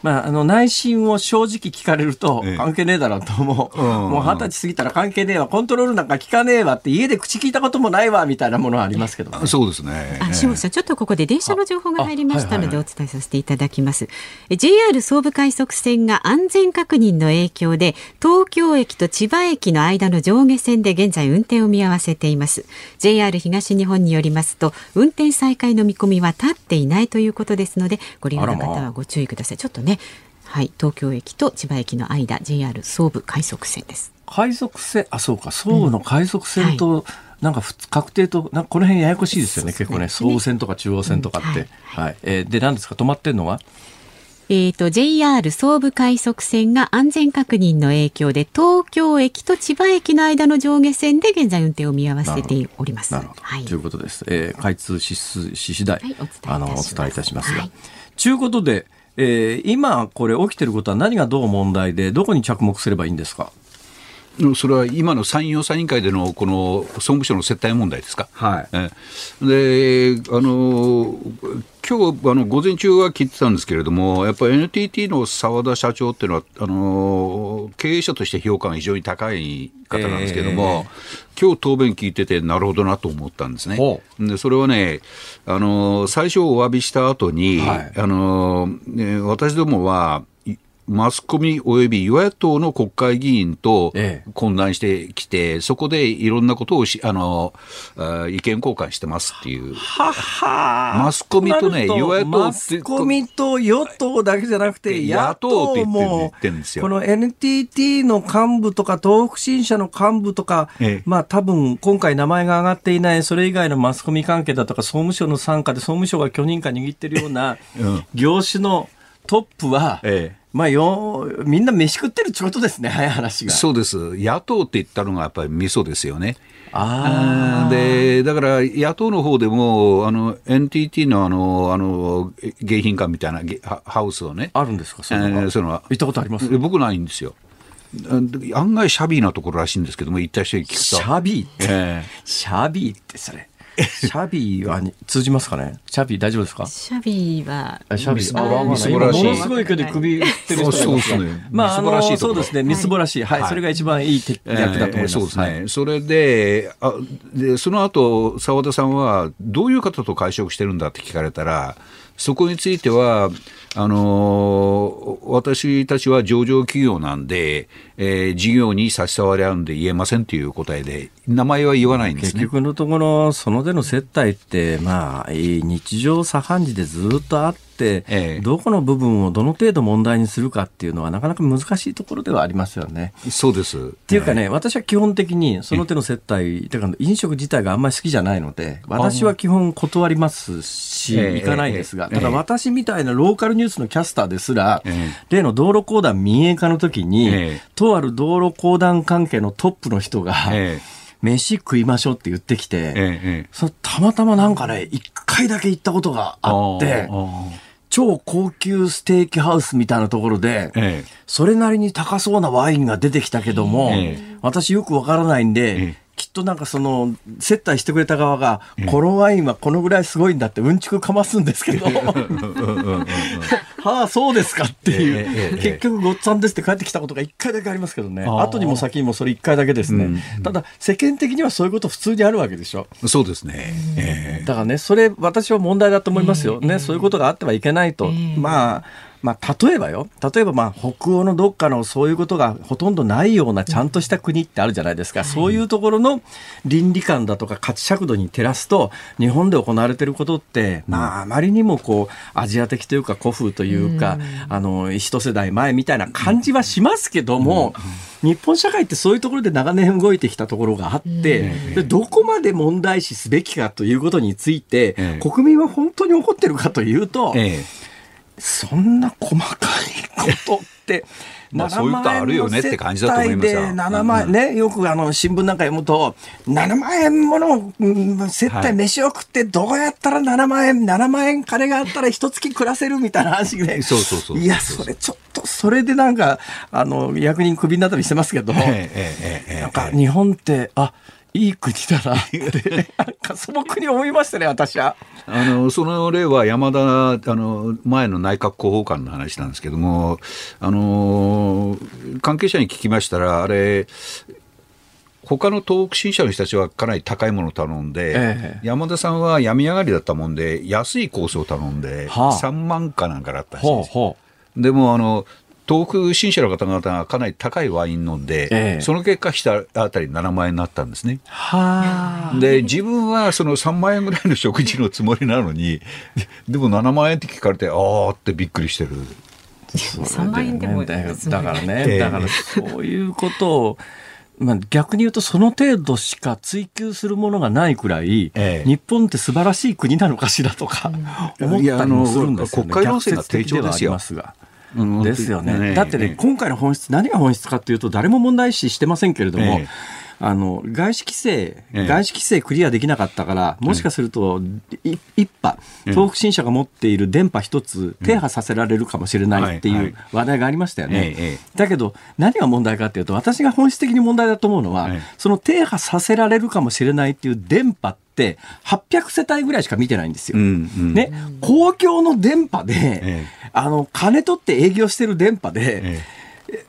S1: ええまあ、あの内心を正直聞かれると、関係ねえだろうと思う、もう二十歳過ぎたら関係ねえわ、コントロールなんか聞かねえわって、家で口聞いたこともないわみたいなものはありますけど、
S4: ね、そうですね。
S2: あ、下さん、ちょっとここで電車の情報が入りましたので、お伝えさせていただきます。JR 総武快速線が安全確認の影響で、東京駅と千葉駅の間の上下線で現在運転を見合わせています。JR 東日本によりますと、運転再開の見込みは立っていないということですので、ご利用の方はご注意ください。ちょっとね、はい、東京駅と千葉駅の間 JR 総武快速線です。
S1: 快速線あそうか。総武の快速線と、うんはい。なんか確定となんかこの辺ややこしいですよね、結構ね、総武線とか中央線とかって。うん、はい、はい、えー、で、何ですか、止まってんのは？
S2: えっ、ー、と、JR 総武快速線が安全確認の影響で、東京駅と千葉駅の間の上下線で現在運転を見合わせております。
S1: なるほど。はい、ということです。えー、開通し次第、はい、あの、お伝えいたしますが。と、はい、いうことで、えー、今これ起きてることは何がどう問題で、どこに着目すればいいんですか？
S4: それは今の参院予算委員会でのこの総務省の接待問題ですか？
S1: はい、
S4: であの今日あの午前中は聞いてたんですけれども、やっぱり NTT の澤田社長っていうのは、あの経営者として評価が非常に高い方なんですけれども、えー、今日答弁聞いてて、なるほどなと思ったんですね。でそれはね、あの最初お詫びした後に、はい、あのね、私どもは、マスコミ及び与野党の国会議員と混乱してきて、ええ、そこでいろんなことをしあの意見交換してますっていう。
S1: はは。
S4: マスコミとね、与野党
S1: マスコミと与党だけじゃなくて、野党も、この NTT の幹部とか、東北新社の幹部とか、ええ、まあ多分今回名前が上がっていない、それ以外のマスコミ関係だとか、総務省の傘下で総務省が許認可握ってるような 業種のトップは、ええまあよ、みんな飯食ってるってことですね、早 い話が。
S4: そうです。野党って言ったのがやっぱり味噌ですよね。あでだから野党の方でもあの NTT のあのあの迎賓館みたいなハウスをね。
S1: あるんですか？その,、えー、その行ったことあります？
S4: 僕ないんですよ。案外シャビーなところらしいんですけども行った人に聞くと。
S1: シャビーって、えー、シャビーってそれシャビーは通じますかね？シャビー大丈夫ですか？
S2: シャビーは。
S1: シャビー、あ、みすぼらしい。ものすごいけど首振ってる人
S4: そうですね。
S1: まあ、あの、そうですね、みすぼらしい。はい。それが一番いい役だと思います。そうです
S4: ね。それで、あで、その後、澤田さんは、どういう方と会食してるんだって聞かれたら、そこについては、あの私たちは上場企業なんで、えー、事業に差し障りあるんで言えませんという答えで、名前は言わないんです、
S1: ね、結局のところ、その手の接待って、まあ、日常茶飯事でずっとあっ、どこの部分をどの程度問題にするかっていうのは、なかなか難しいところではありますよね。
S4: そうです。っ
S1: ていうかね、え、私は基本的にその手の接待、てか飲食自体があんまり好きじゃないので、私は基本断りますし、行かないですが、ただ私みたいなローカルニュースのキャスターですら、例の道路公団民営化の時に、とある道路公団関係のトップの人が、飯食いましょうって言ってきて、ええ、そたまたまなんかね、一回だけ行ったことがあって、超高級ステーキハウスみたいなところで、ええ、それなりに高そうなワインが出てきたけども、え、私よくわからないんで、となんかその、接待してくれた側が、このワインはこのぐらいすごいんだってうんちくかますんですけど、はあ、そうですかっていう、結局ごっつぁんですって帰ってきたことが一回だけありますけどね、後にも先にもそれ一回だけですね。ただ、世間的にはそういうこと普通にあるわけでしょ。
S4: そうですね。
S1: だからね、それ私は問題だと思いますよ。ね、そういうことがあってはいけないと。まあ、まあ、例えばよ、例えばまあ北欧のどっかのそういうことがほとんどないようなちゃんとした国ってあるじゃないですか、うん、そういうところの倫理観だとか価値尺度に照らすと、日本で行われていることって、まあ、あまりにもこうアジア的というか古風というか、うん、あの一世代前みたいな感じはしますけども、うん、日本社会ってそういうところで長年動いてきたところがあって、でどこまで問題視すべきかということについて、国民は本当に怒ってるかというと、ええそんな細かいことっ、
S4: まあ、そういうことあるよねって感じだと思います。よ。
S1: 7万円、ね、よくあの新聞なんか読むと、7万円もの接待飯を食って、どうやったら7万円、7万円金があったら一月暮らせるみたいな話で、
S4: そうそうそう
S1: いや、それちょっと、それでなんか、あの役人クビになったりしてますけど、なんか日本って、あいい国だなって、素朴に思いましたね、私は。
S4: あのその例は山田あの前の内閣広報官の話なんですけども、あの関係者に聞きましたら、あれ、他の東北新社の人たちはかなり高いものを頼んで、ええ、山田さんは病み上がりだったもんで、安いコースを頼んで、はあ、3万かなんかだったらしいです。ほうでもあの東北新社の方々がかなり高いワイン飲んで、ええ、その結果、下あたり7万円になったんですね。で、自分はその3万円ぐらいの食事のつもりなのに、でも7万円って聞かれて、ああってびっくりしてる。
S2: 3万円でも
S1: だからね、だからそういうことを。まあ、逆に言うとその程度しか追求するものがないくらい、ええ、日本って素晴らしい国なのかしらとか思ったりもするんですよね。
S4: 国会論戦が低調ですよ。
S1: ですよね。だってね、今回の本質、何が本質かというと、誰も問題視してませんけれども、あの外資規制、外資規制クリアできなかったから、もしかすると、一波、東北新社が持っている電波一つ、停波させられるかもしれないっていう話題がありましたよね。だけど、何が問題かというと、私が本質的に問題だと思うのは、その停波させられるかもしれないっていう電波って800世帯ぐらいしか見てないんですよ。うんうん、ね、公共の電波で、ええ、あの金取って営業してる電波で、え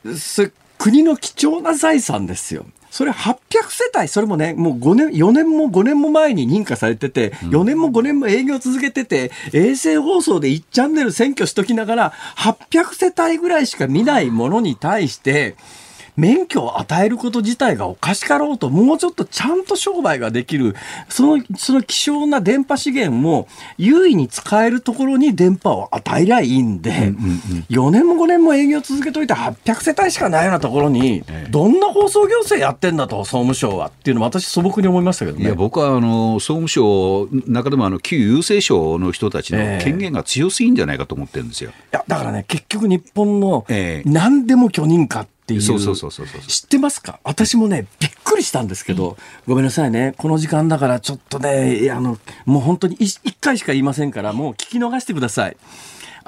S1: え、国の貴重な財産ですよ。それ800世帯、それもね、もう5年、4年も5年も前に認可されてて、4年も5年も営業続けてて、衛星放送で1チャンネル占拠しときながら、800世帯ぐらいしか見ないものに対して、免許を与えること自体がおかしかろうと、もうちょっとちゃんと商売ができる、その、その希少な電波資源も優位に使えるところに電波を与えりゃいいんで、うんうんうん、4年も5年も営業続けといて800世帯しかないようなところに、どんな放送行政やってんだと、総務省はっていうのも私素朴に思いましたけどね。
S4: いや、僕はあの、総務省、中でもあの、旧郵政省の人たちの権限が強すぎんじゃないかと思ってるんですよ。
S1: いや、だからね、結局日本の何でも許認可っていう。
S4: そうそうそうそう
S1: 知ってますか？私もね、びっくりしたんですけど、ごめんなさいね。この時間だからちょっとね、あの、もう本当に一回しか言いませんから、もう聞き逃してください。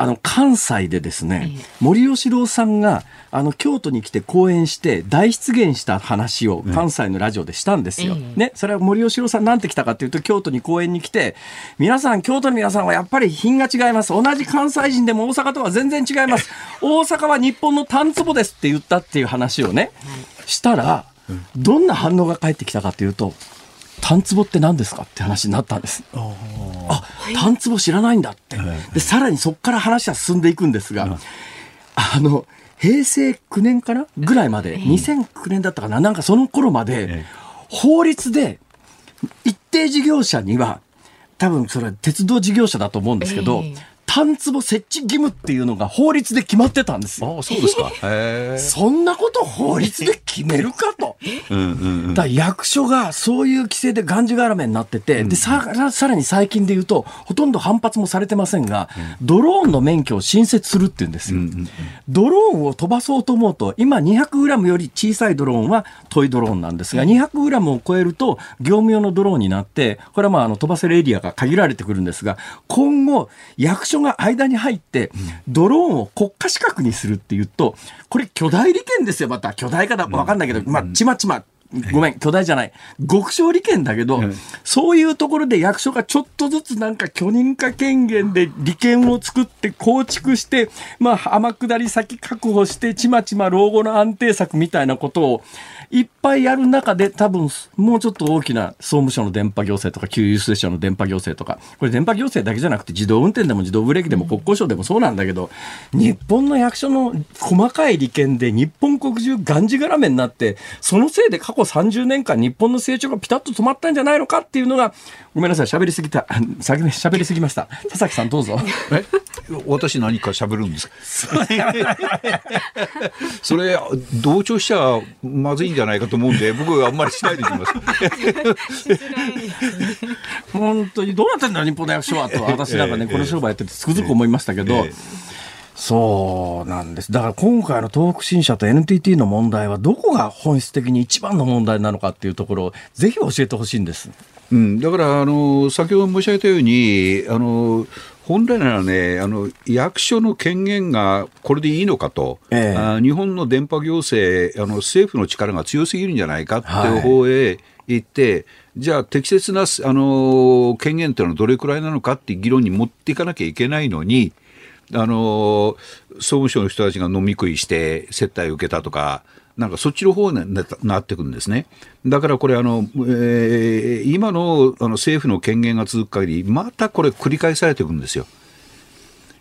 S1: あの、関西でですね、森喜朗さんが、あの、京都に来て講演して、大出現した話を関西のラジオでしたんですよ。ね。それは森喜朗さんなんて来たかっていうと、京都に講演に来て、皆さん、京都の皆さんはやっぱり品が違います。同じ関西人でも大阪とは全然違います。大阪は日本の単壺ですって言ったっていう話をね、したら、どんな反応が返ってきたかというと、単壺って何ですか？って話になったんです。あ、単壺知らないんだって。で、さらにそこから話は進んでいくんですが、あの、平成9年かなぐらいまで、2009年だったかななんかその頃まで、法律で一定事業者には、多分それは鉄道事業者だと思うんですけど、単壺設置義務っていうのが法律で決まってたんです
S4: よ。あそうですか。
S1: そんなこと法律で決めるかと。だ役所がそういう規制でがんじがらめになってて、でささらに最近で言うと、ほとんど反発もされてませんが、ドローンの免許を新設するって言うんですよ。ドローンを飛ばそうと思うと、今200グラムより小さいドローンはトイドローンなんですが、200グラムを超えると業務用のドローンになって、これはまああの飛ばせるエリアが限られてくるんですが、今後、役所が間に入って、ドローンを国家資格にするっていうと、これ巨大利権ですよ、また。巨大かだわかんないけど、まあ、ちまちま。ごめん、巨大じゃない。極小利権だけど、そういうところで役所がちょっとずつなんか許認可権限で利権を作って構築して、まあ、天下り先確保して、ちまちま老後の安定策みたいなことを、いっぱいやる中で多分もうちょっと大きな総務省の電波行政とか旧輸出省の電波行政とかこれ電波行政だけじゃなくて自動運転でも自動ブレーキでも国交省でもそうなんだけど日本の役所の細かい利権で日本国中がんじがらめになってそのせいで過去30年間日本の成長がピタッと止まったんじゃないのかっていうのがごめんなさい喋りすぎた。喋りすぎました。田崎さんどうぞ。
S4: え？私何か喋るんですか？それ 同調しちゃまずいんじゃないかと思うんで、僕はあんまりしないでいきます。
S1: 本当にどうなってんだ日本大学所はと 私なんかね、この商売やっててつくづく思いましたけど、そうなんです。だから今回の東北新社と NTT の問題はどこが本質的に一番の問題なのかっていうところをぜひ教えてほしいんです。
S4: うん、だからあの先ほど申し上げたようにあの本来ならね、あの役所の権限がこれでいいのかと、ええ、あ日本の電波行政あの、政府の力が強すぎるんじゃないかっていう方へ行って、はい、じゃあ、適切なあの権限というのはどれくらいなのかっていう議論に持っていかなきゃいけないのに、あの総務省の人たちが飲み食いして接待を受けたとか、なんかそっちの方になってくるんですね。だからこれあの、えー、今のあの政府の権限が続く限り、またこれ繰り返されていくんですよ。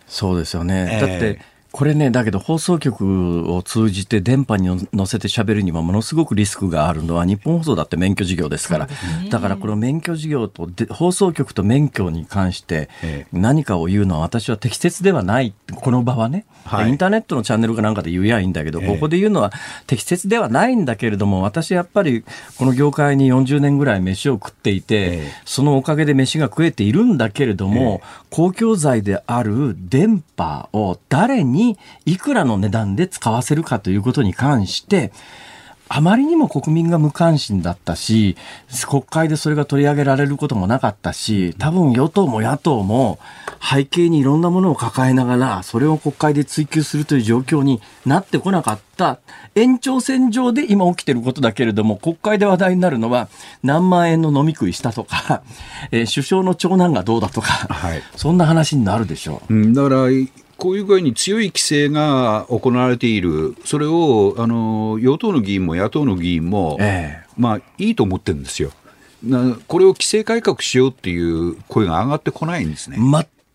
S1: そうですよね。えー、だってこれね、だけど放送局を通じて電波に乗せて喋るにはものすごくリスクがあるのは日本放送だって免許事業ですから、ね、だからこの免許事業と放送局と免許に関して何かを言うのは私は適切ではない、この場はね、はい、インターネットのチャンネルかなんかで言えばいいんだけど、ここで言うのは適切ではないんだけれども、私やっぱりこの業界に40年ぐらい飯を食っていて、そのおかげで飯が食えているんだけれども、公共財である電波を誰ににいくらの値段で使わせるかということに関して、あまりにも国民が無関心だったし、国会でそれが取り上げられることもなかったし、多分与党も野党も背景にいろんなものを抱えながら、それを国会で追及するという状況になってこなかった延長線上で今起きてることだけれども、国会で話題になるのは何万円の飲み食いしたとか、えー、首相の長男がどうだとか、はい、そんな話になるでしょ
S4: う。うん、だからこういう具合に強い規制が行われている、それをあの与党の議員も野党の議員も、ええ、まあ、いいと思ってるんですよ。これを規制改革しようっていう声が上がってこないんですね。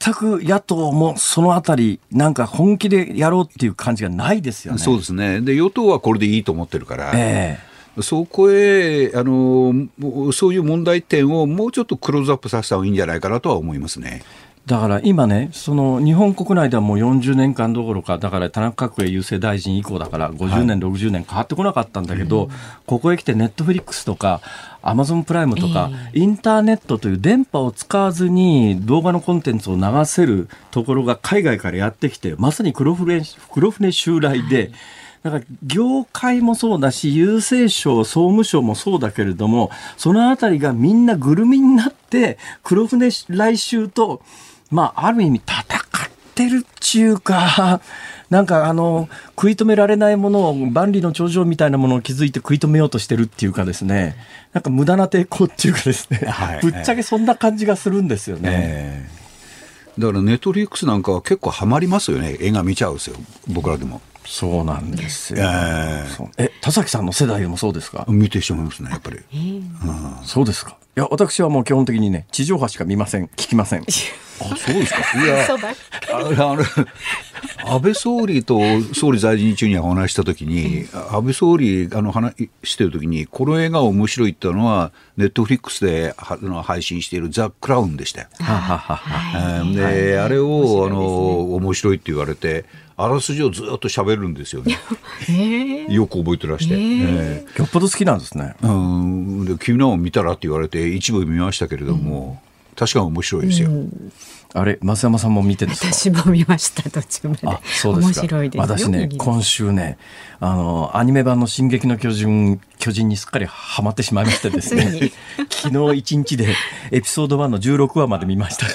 S1: 全く野党もそのあたり、なんか本気でやろうっていう感じがないですよね。
S4: そうですね。で、与党はこれでいいと思ってるから。ええそこへあの、そういう問題点をもうちょっとクローズアップさせた方がいいんじゃないかなとは思いますね。
S1: だから今ね、その日本国内ではもう40年間どころか、だから田中角栄郵政大臣以降だから、50年、はい、60年変わってこなかったんだけど、うん、ここへ来てネットフリックスとか、アマゾンプライムとか、えー、インターネットという電波を使わずに動画のコンテンツを流せるところが海外からやってきて、まさに黒船黒船襲来で、はい。だから業界もそうだし、郵政省、総務省もそうだけれども、そのあたりがみんなぐるみになって、黒船来週と、まあ、ある意味戦ってるっちゅうか、なんかあの、食い止められないものを、万里の長城みたいなものを築いて食い止めようとしてるっていうかですね、なんか無駄な抵抗っていうかですね、はい、ぶっちゃけそんな感じがするんですよね。え
S4: ー、だからネットフリックスなんかは結構ハマりますよね、映画見ちゃうんですよ、僕らでも。
S1: そうなんですよ。えー、え、田崎さんの世代でもそうですか？
S4: 見てしまいますね、やっぱり。
S1: えー、うん、そうですか。いや、私はもう基本的にね、地上波しか見ません、聞きません。あ、
S4: そうですか。いや、あの、安倍総理と総理在任中にお話したときに、安倍総理、あの、話してるときに、この映画面白いっていうのは、ネットフリックスであの配信しているザ・クラウンでしたよ。で、あれを、あの、面白いって言われて、あらすじをずっと喋るんですよね。よく覚えてらして。
S1: えー、よっぽど好きなんですね。
S4: うん。で、君のを見たらって言われて、一部見ましたけれども、うん、確かに面白いですよ。うん
S1: あれ、増山さんも見てですか？
S2: 私も見ました、途中まで。あ、そうですか。面白いです
S1: 私ね、今週ね、あの、アニメ版の進撃の巨人、巨人にすっかりはまってしまいましてですね、昨日一日でエピソード1の16話まで見ました。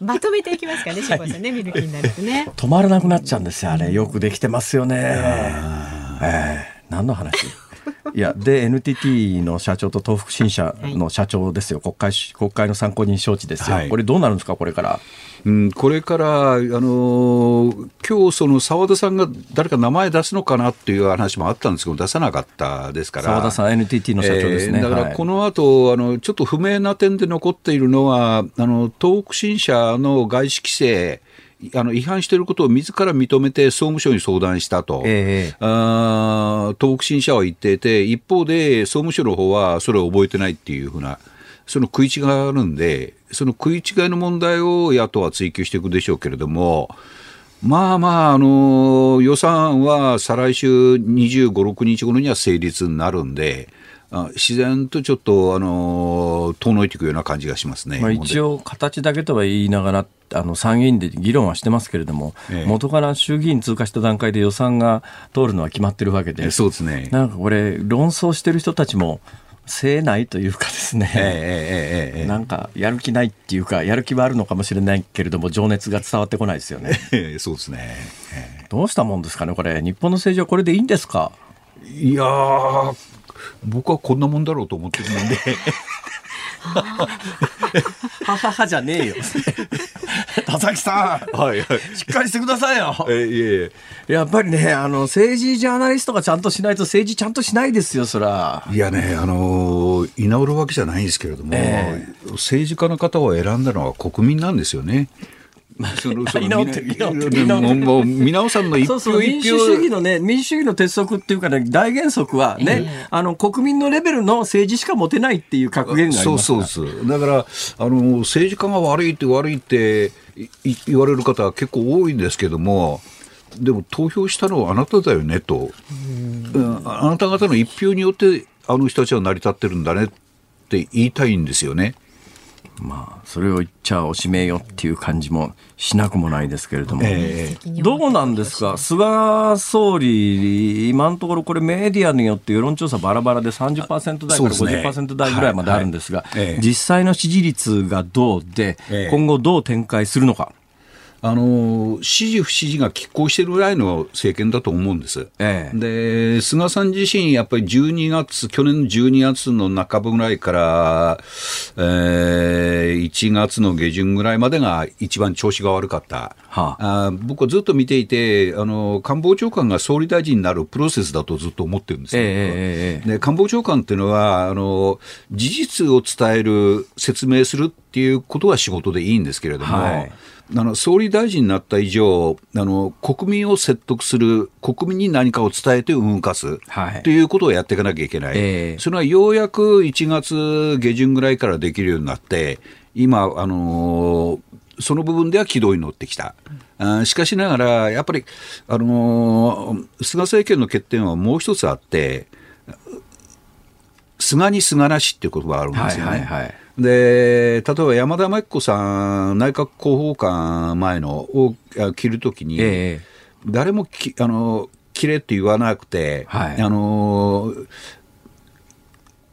S2: まとめていきますかね、志保さんね、見る気になるとね。
S1: 止まらなくなっちゃうんですよ、あれ。よくできてますよね。えー、何の話？いやで NTT の社長と東北新社の社長ですよ、国会国会の参考人招致ですよ、はい、これ、どうなるんですか、これから。
S4: うん、これから、あのー、今日その澤田さんが誰か名前出すのかなっていう話もあったんですけど、出さなかったですから、
S1: 澤田さん、NTT の社長ですね。
S4: えー、だからこの後、あのちょっと不明な点で残っているのは、あの東北新社の外資規制、あの違反していることを自ら認めて総務省に相談したと、えー、あ東北新社は言っていて、一方で総務省の方はそれを覚えてないっていうふうな、その食い違いがあるんで、その食い違いの問題を野党は追及していくでしょうけれども、まあまあ、あの予算は再来週25、6日頃には成立になるんで、あ自然とちょっと、あの遠のいていくような感じがしますね。
S1: まあ、一応、形だけとは言いながら、あの参議院で議論はしてますけれども、ええ、元から衆議院通過した段階で予算が通るのは決まってるわけで、
S4: そうですね。
S1: なんかこれ、論争してる人たちも、せないというかですね、ええええなんかやる気ないっていうか、やる気はあるのかもしれないけれども、情熱が伝わってこないですよね。
S4: そうですね、
S1: どうしたもんですかね、これ、日本の政治はこれでいいんですか？
S4: いや僕はこんなもんだろうと思ってるんで。
S1: はははじゃねえよ。田崎さん、はいはい、しっかりしてくださいよ。えいえいえやっぱりね、あの政治ジャーナリストがちゃんとしないと政治ちゃんとしないですよ、そら。
S4: いやね、あの居直るわけじゃないんですけれども、えー、政治家の方を選んだのは国民なんですよね。
S1: そのその 直ってる
S4: もう皆尾さんの一票
S1: 民主主義のね民主主義の鉄則っていうかね大原則はね、えー、あの国民のレベルの政治しか持てないっていう格言があります
S4: そうそうだからあの政治家が悪いって悪いって言われる方は結構多いんですけどもでも投票したのはあなただよねと、あなた方の一票によってあの人たちは成り立ってるんだねって言いたいんですよね。
S1: まあ、それを言っちゃおしめよっていう感じもしなくもないですけれども、えー、どうなんですか、菅総理、今のところ、これ、メディアによって世論調査ばらばらで30%台から50%台ぐらいまであるんですが、実際の支持率がどうで、今後どう展開するのか。
S4: あの支持、不支持が拮抗しているぐらいの政権だと思うんです。ええ、で、菅さん自身、やっぱり12月、去年の12月の半ばぐらいから、えー、1月の下旬ぐらいまでが一番調子が悪かった。はあ、あ僕はずっと見ていてあの、官房長官が総理大臣になるプロセスだとずっと思ってるんですよ、えー、で官房長官っていうのはあの、事実を伝える、説明するっていうことは仕事でいいんですけれども、はいあの総理大臣になった以上あの、国民を説得する、国民に何かを伝えて動かす、はい、ということをやっていかなきゃいけない、えー、それはようやく1月下旬ぐらいからできるようになって、今、あのー、その部分では軌道に乗ってきた。あしかしながら、やっぱり、あのー、菅政権の欠点はもう一つあって、菅に菅なしっていう言葉があるんですよね。はいはいはいで、例えば山田真紀子さん、内閣広報官前のを着るときに、え誰もきあの切れって言わなくて、はい、あの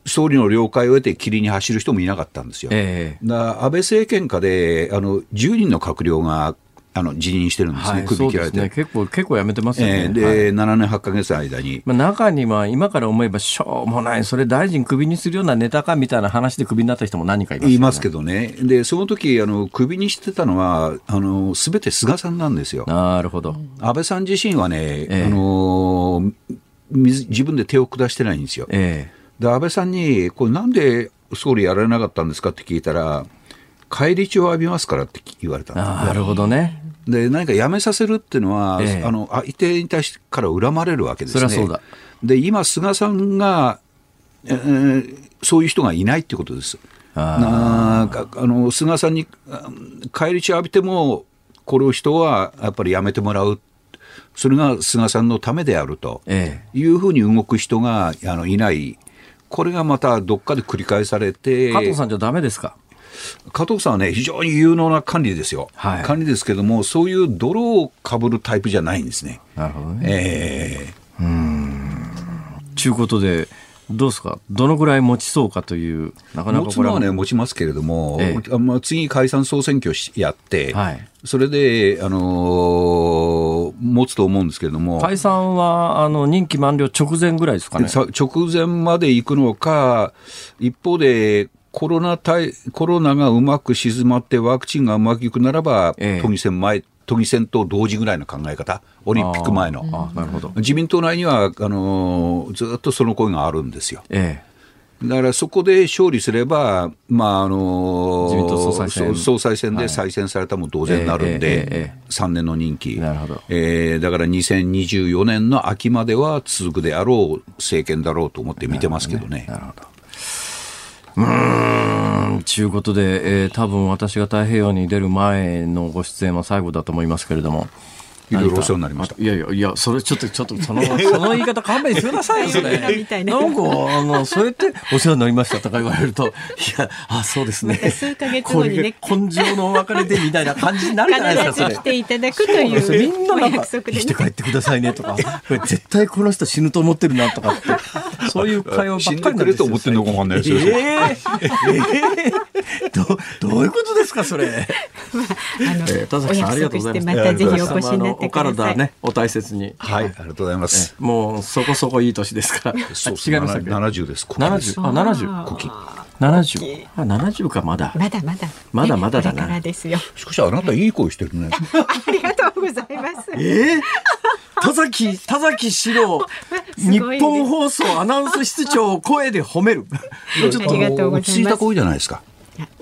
S4: 総理の了解を得て霧に走る人もいなかったんですよ。えー、だ安倍政権下であの10人の閣僚があの辞任してるんですね、はい、首切られて、ね、
S1: 結構、結構やめてますよね。えー、
S4: で、はい、7年8か月の間に。
S1: まあ、中には、今から思えば、しょうもない、それ大臣クビにするようなネタかみたいな話でクビになった人も何かいます、ね、
S4: いますけどね。で、その時あのクビにしてたのは、すべて菅さんなんですよ。
S1: なるほど。
S4: 安倍さん自身はね、えー、あの自分で手を下してないんですよ。えー、で、安倍さんに、これなんで総理やられなかったんですかって聞いたら、返り血を浴びますからって言われた
S1: なるほどね。
S4: で何かやめさせるっていうのは、ええ、あの相手に対してから恨まれるわけですね。
S1: そそうだ
S4: で今、菅さんが、えー、そういう人がいないってことです。ああの菅さんに返り血浴びても、これを人はやっぱりやめてもらう。それが菅さんのためであるというふうに動く人があのいない、これがまたどっかで繰り返されて。
S1: 加藤さんじゃだめですか？
S4: 加藤さんはね、非常に有能な管理ですよ、はい、管理ですけども、そういう泥をかぶるタイプじゃないんですね。
S1: なるほどね。えー、うん。ちゅうことで、どうですか、どのぐらい持ちそうかという、
S4: なかなか持つのはね、持ちますけれども、ええ、まあ、次、解散・総選挙やって、はい、それで、あのー、持つと思うんですけれども、
S1: 解散はあの任期満了直前ぐらいですかね。
S4: 直前まで行くのか、一方で、コロナ対コロナがうまく静まってワクチンがうまくいくならば、ええ、都議選前都議選と同時ぐらいの考え方、オリンピック前の。なるほど。自民党内にはあのずっとその声があるんですよ。ええ、だからそこで勝利すれば、まああの自民党総裁選。総裁選で再選されたも同然になるんで、はい、3年の任期、なるほど。えー、だから2024年の秋までは続くであろう政権だろうと思って見てますけどね。なるほど
S1: うーん、ちゅうことで、えー、多分私が太平洋に出る前のご出演は最後だと思いますけれども、
S4: いろいろお世話になりました。
S1: いやいや、いや、それちょっと、ちょっと、その、その言い方勘弁してくださいよ、それ。
S2: みたいな
S1: なんか、あの、そうやってお世話になりましたとか言われると、いや、あ、そうですね。
S2: 数ヶ月後にね
S1: 根性のお別れでみたいな感じになるじゃないですか、それ
S2: 必ず来。ていただくとい
S1: そうみんななんか
S2: 約束で
S1: 生きて
S2: ね。
S1: 帰ってくださいねとか、これ絶対この人死ぬと思ってるなとかって、そういう会話ばっかりなんですよ。
S4: 死んでくれと思ってんのかわかんないですよ
S1: ええええどどういうことですかそれ。
S2: あの
S1: えー田崎さんありがとうございます。
S2: お約束してまたぜひお越しになって
S1: お体ねお大切に。
S4: はい、ありがとうございます。
S1: もうそこそこいい年ですから。
S4: そう
S1: あ違いましたっけ
S4: ？70です。
S1: 七十あ七十
S2: あー
S1: 古希七十あ七十かまだ。
S2: まだまだ。
S1: まだまだだな
S2: ねこれからですよ。
S4: しかしあなたいい声してるね。
S2: ありがとうございます。
S1: ええ？田崎田崎史郎 日本放送アナウンス室長を声で褒める。
S2: ちょっと
S4: 落ち着いた声じゃないですか。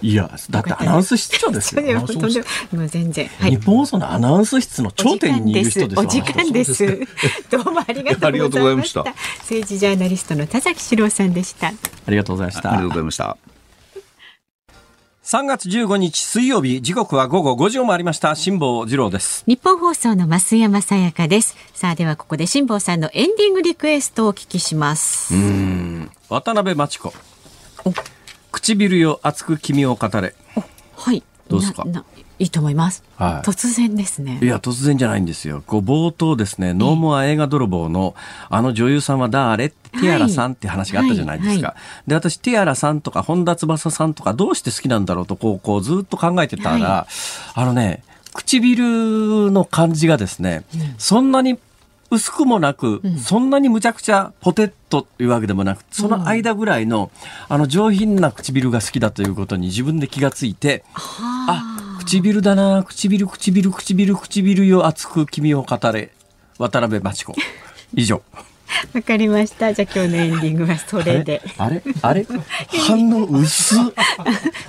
S1: いやだってアナウンス室長ですよ。
S2: いや本当にもう全然。はい
S1: 日。本放送のアナウンス室の頂点にいる人ですよ
S2: お時間です。どうもありがとうございました。
S4: ありがとうございました
S2: 政治ジャーナリストの田崎史郎さんでした。
S1: ありがとうございました
S4: ありがとう。ございました。
S1: 3月15日水曜日時刻は午後5時を回りました辛坊治郎です
S2: 日本放送の増山さやかです。さあではここで辛坊さんのエンディングリクエストをお聞きします。
S1: 渡辺真知子唇よ熱く君を語れ。
S2: はい。
S1: どうですか？
S2: いいと思います。
S1: はい。
S2: 突然ですね。
S1: いや突然じゃないんですよ。こう冒頭ですねノーモア映画泥棒のあの女優さんは誰？ってティアラさんって話があったじゃないですか、
S2: は
S1: で私ティアラさんとか本田翼さんとかどうして好きなんだろうとこうこうずっと考えてたら、
S2: は
S1: あのね唇の感じがですね、そんなに薄くもなく、そんなにむちゃくちゃポテットっていうわけでもなくその間ぐらいの、あの上品な唇が好きだということに自分で気がついてあ唇だな唇唇唇唇よ熱く君を語れ。渡辺真知子。以上
S2: わかりました。じゃあ今日のエンディングはそ
S1: あれ
S2: れで。
S1: あれ？あれ？反応薄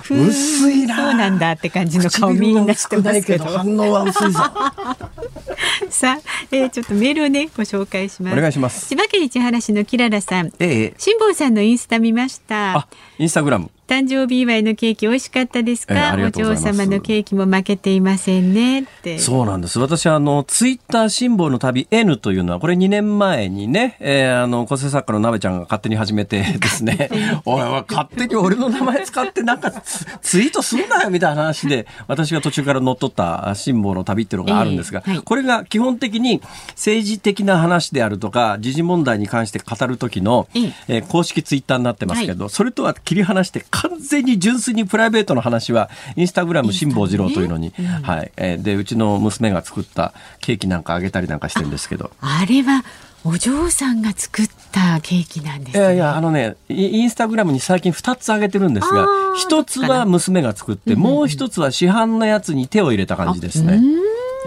S1: 薄いな
S2: そうなんだって感じの顔みんなしてますけど。
S1: 反応は薄いぞ
S2: さあ、えー、ちょっとメールをねご紹介します。
S1: お願いします
S2: 千葉県市原市のキララさん。
S1: ええ
S2: 辛坊さんのインスタ見ました
S1: あ。インスタグラム
S2: 誕生日祝いのケーキ美味しかったです
S1: ええあ
S2: か、お嬢様のケーキも負けていませんねって。
S1: そうなんです。私はあの、ツイッター辛抱の旅 N というのは、これ2年前にね、えーあの、構成作家の鍋ちゃんが勝手に始めて ですね、おいおい、勝手に俺の名前使ってなんかツ ツイートすんなよみたいな話で、私が途中から乗っ取った辛抱の旅っていうのがあるんですが、
S2: ええはい。
S1: これが基本的に政治的な話であるとか、時事問題に関して語る時の、
S2: ええ。
S1: えー公式ツイッターになってますけど、それとは切り離して完全に純粋にプライベートの話は、インスタグラム辛抱二郎というのに、はい。えーで、うちの娘が作ったケーキなんかあげたりなんかしてるんですけど。
S2: あれはお嬢さんが作ったケーキなんですね。
S1: いやいや、あのね、イインスタグラムに最近2つあげてるんですが
S2: あー、
S1: 一つは娘が作って、もう一つは市販のやつに手を入れた感じですね。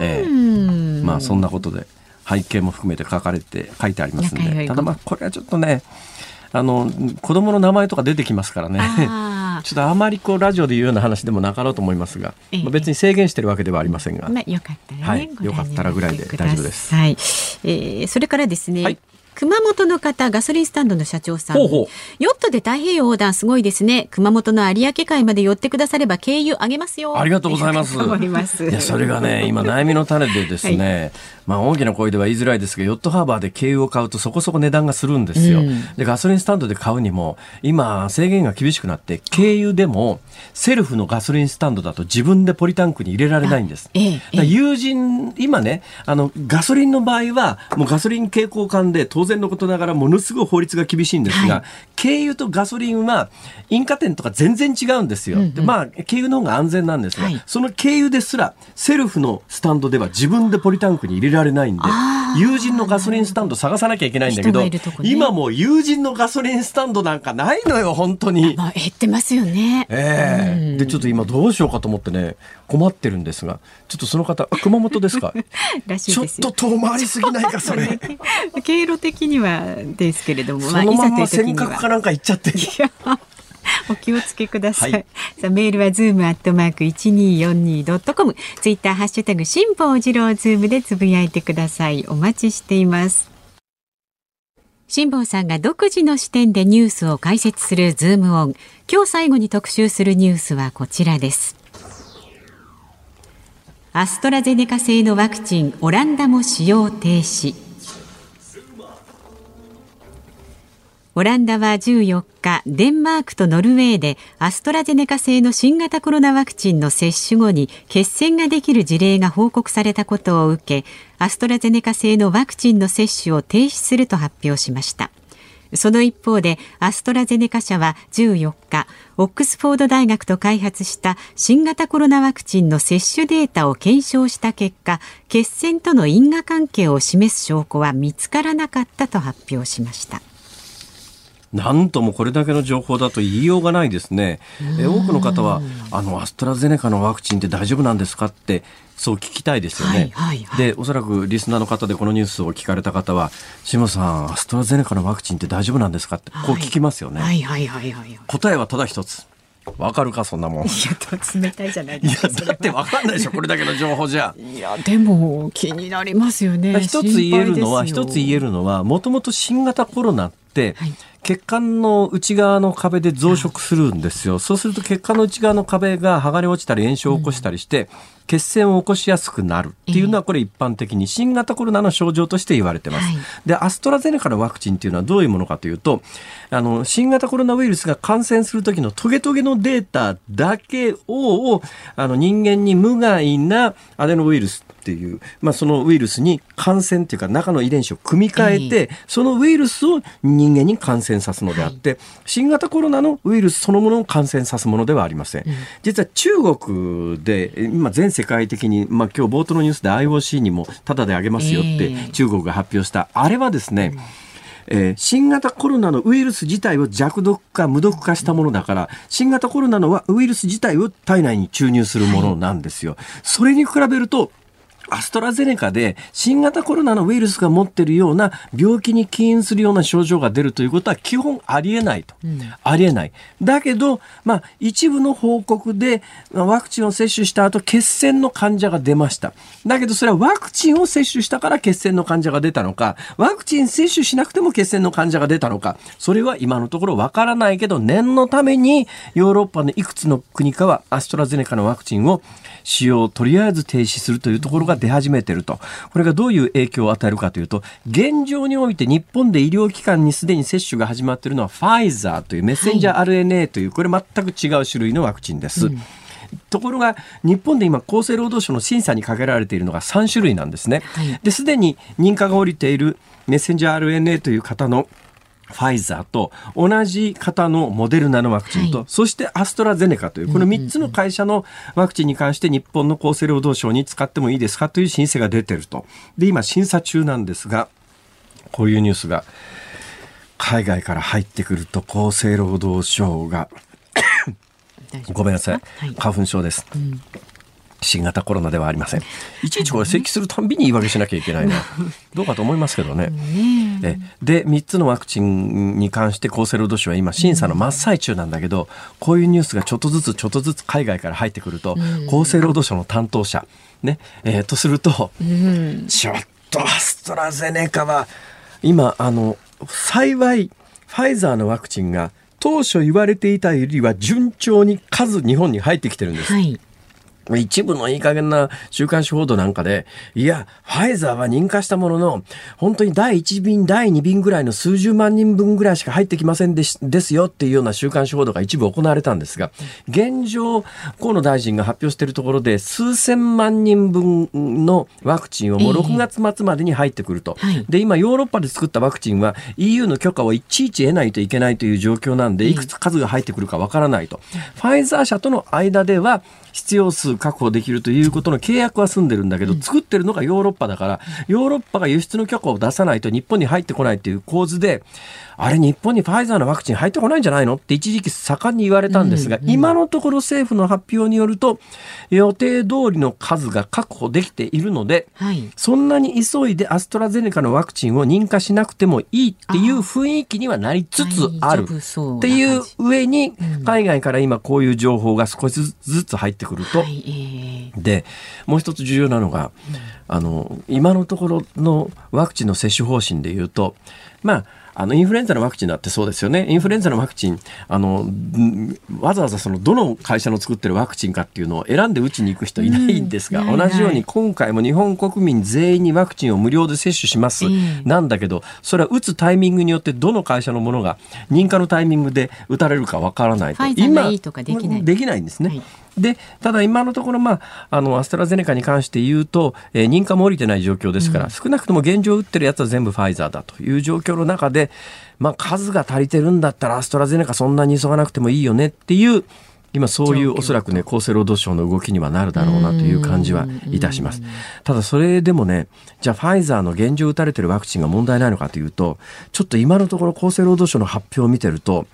S1: ええ
S2: うん。
S1: まあそんなことで背景も含めて書かれて書いてありますんでただまあこれはちょっとねあの子供の名前とか出てきますからね
S2: あ
S1: ちょっとあまりこうラジオで言うような話でもなかろうと思いますが、
S2: ええ
S1: まあ、別に制限してるわけではありませんが、
S2: まあよかったらね。
S1: はいよかったらぐらいで大丈夫です
S2: はい。えー、それからですね。
S1: はい
S2: 熊本の方ガソリンスタンドの社長さん。
S1: ほうほう。
S2: ヨットで太平洋横断すごいですね。熊本の有明海まで寄ってくだされば経由あげますよ。
S1: ありがとうございます。
S2: 思います。
S1: いや、それがね、今悩みの種でですね、まあ大きな声では言いづらいですが、ヨットハーバーで軽油を買うとそこそこ値段がするんですよ。
S2: うん。
S1: で、ガソリンスタンドで買うにも、今制限が厳しくなって、軽油でもセルフのガソリンスタンドだと自分でポリタンクに入れられないんです。友人、今ね、あの、ガソリンの場合は、もうガソリン携行管で当然のことながらものすごい法律が厳しいんですが、
S2: はい。
S1: 軽油とガソリンは、引火点とか全然違うんですよ。でまあ、軽油の方が安全なんですが、
S2: はい。
S1: その軽油ですら、セルフのスタンドでは自分でポリタンクに入れられないんで有人のガソリンスタンド探さなきゃいけないんだけど、
S2: ね。
S1: 今もう有人のガソリンスタンドなんかないのよ、本当に。
S2: まあ減ってますよね。
S1: ええ。でちょっと今どうしようかと思ってね困ってるんですがちょっとその方あ熊本ですか？ちょっと遠回りすぎないかそれ
S2: 経路的にはですけれども、
S1: そのまんま尖閣か
S2: は
S1: なんか行っちゃって
S2: お気をつけください。
S1: はい
S2: さあメールはズームアットマーク一二四二ドットコム、ツイッターハッシュタグ辛坊治郎ズームでつぶやいてください。お待ちしています。辛坊さんが独自の視点でニュースを解説するズームオン。今日最後に特集するニュースはこちらです。アストラゼネカ製のワクチンオランダも使用停止オランダは14日、デンマークとノルウェーでアストラゼネカ製の新型コロナワクチンの接種後に血栓ができる事例が報告されたことを受け、アストラゼネカ製のワクチンの接種を停止すると発表しました。その一方でアストラゼネカ社は14日オックスフォード大学と開発した新型コロナワクチンの接種データを検証した結果血栓との因果関係を示す証拠は見つからなかったと発表しました。
S1: なんともこれだけの情報だと言いようがないですね。え多くの方は、あの、アストラゼネカのワクチンって大丈夫なんですかって、そう聞きたいですよね。はいはいはい、で、おそらくリスナーの方でこのニュースを聞かれた方は、下さん、アストラゼネカのワクチンって大丈夫なんですかって、こう聞きますよね。はいはいはいはい、答えはただ一つ。わかるかそんなもん。い
S2: や冷たいじゃないですか。
S1: いやだってわかんないでしょこれだけの情報じゃ。
S2: いやでも気になりますよね。
S1: 一つ言えるのは一つ言えるのはもともと新型コロナって、はい、血管の内側の壁で増殖するんですよ。そうすると血管の内側の壁が剥がれ落ちたり炎症を起こしたりして、うん血栓を起こしやすくなるっていうのはこれ一般的に新型コロナの症状として言われてます。はい、で、アストラゼネカのワクチンっていうのはどういうものかというと、あの、新型コロナウイルスが感染する時のトゲトゲのデータだけを、あの、人間に無害なアデノウイルスっていう、まあ、そのウイルスに感染っていうか中の遺伝子を組み替えて、そのウイルスを人間に感染さすのであって、新型コロナのウイルスそのものを感染さすものではありません。実は中国で今全世界的に、まあ、今日冒頭のニュースで IOC にもタダであげますよって中国が発表した、あれはですね、えー、新型コロナのウイルス自体を弱毒化、無毒化したものだから、新型コロナのウイルス自体を体内に注入するものなんですよ。それに比べると、アストラゼネカで新型コロナのウイルスが持っているような病気に起因するような症状が出るということは基本ありえないと。うん、ありえない。だけど、まあ、一部の報告でワクチンを接種した後血栓の患者が出ました。だけどそれはワクチンを接種したから血栓の患者が出たのか、ワクチン接種しなくても血栓の患者が出たのか、それは今のところわからないけど、念のためにヨーロッパのいくつの国かはアストラゼネカのワクチンを使用をとりあえず停止するというところが出始めていると。これがどういう影響を与えるかというと、現状において日本で医療機関にすでに接種が始まっているのはファイザーというメッセンジャー RNA という、これ全く違う種類のワクチンです。うんところが日本で今厚生労働省の審査にかけられているのが3種類なんですね。ですでに認可が下りているメッセンジャー RNA という方のファイザーと同じ型のモデルナのワクチンと、はい、そしてアストラゼネカというこの3つの会社のワクチンに関して日本の厚生労働省に使ってもいいですかという申請が出てると。で今審査中なんですがこういうニュースが海外から入ってくると厚生労働省がごめんなさい、はい、花粉症です、うん新型コロナではありません。いちいちこれ咳するたんびに言い訳しなきゃいけないな。どうかと思いますけどね。えで、3つのワクチンに関して厚生労働省は今審査の真っ最中なんだけど、こういうニュースがちょっとずつちょっとずつ海外から入ってくると、厚生労働省の担当者、ね、えー、とすると、ちょっとアストラゼネカは、今、あの、幸い、ファイザーのワクチンが当初言われていたよりは順調に数日本に入ってきてるんです。はい一部のいい加減な週刊誌報道なんかで、いや、ファイザーは認可したものの、本当に第1便、第2便ぐらいの数十万人分ぐらいしか入ってきませんでしですよっていうような週刊誌報道が一部行われたんですが、現状、河野大臣が発表しているところで、数千万人分のワクチンをもう6月末までに入ってくると。えーはい、で、今、ヨーロッパで作ったワクチンは EU の許可をいちいち得ないといけないという状況なんで、いくつ数が入ってくるかわからないと。ファイザー社との間では、必要数確保できるということの契約は済んでるんだけど、作ってるのがヨーロッパだから、ヨーロッパが輸出の許可を出さないと日本に入ってこないっていう構図で、あれ日本にファイザーのワクチン入ってこないんじゃないのって一時期盛んに言われたんですが、うんうん、今のところ政府の発表によると、予定通りの数が確保できているので、はい、そんなに急いでアストラゼネカのワクチンを認可しなくてもいいっていう雰囲気にはなりつつある。っていう上に、海外から今こういう情報が少しずつ入ってくると、はい、で、もう一つ重要なのが、あの、今のところのワクチンの接種方針でいうと、まあ、あのインフルエンザのワクチンだってそうですよね。インフルエンザのワクチン、あの、わざわざそのどの会社の作ってるワクチンかっていうのを選んで打ちに行く人いないんですが、うん、同じように今回も日本国民全員にワクチンを無料で接種します。なんだけど、それは打つタイミングによってどの会社のものが認可のタイミングで打たれるかわからないと。
S2: 今いいとかできない。
S1: できないんですね。はいで、ただ今のところ、まあ、あの、アストラゼネカに関して言うと、えー、認可も下りてない状況ですから、うん、少なくとも現状打ってるやつは全部ファイザーだという状況の中で、まあ、数が足りてるんだったらアストラゼネカそんなに急がなくてもいいよねっていう、今そういうおそらくね厚生労働省の動きにはなるだろうなという感じはいたします。ただそれでもねじゃあファイザーの現状打たれてるワクチンが問題ないのかというとちょっと今のところ厚生労働省の発表を見てると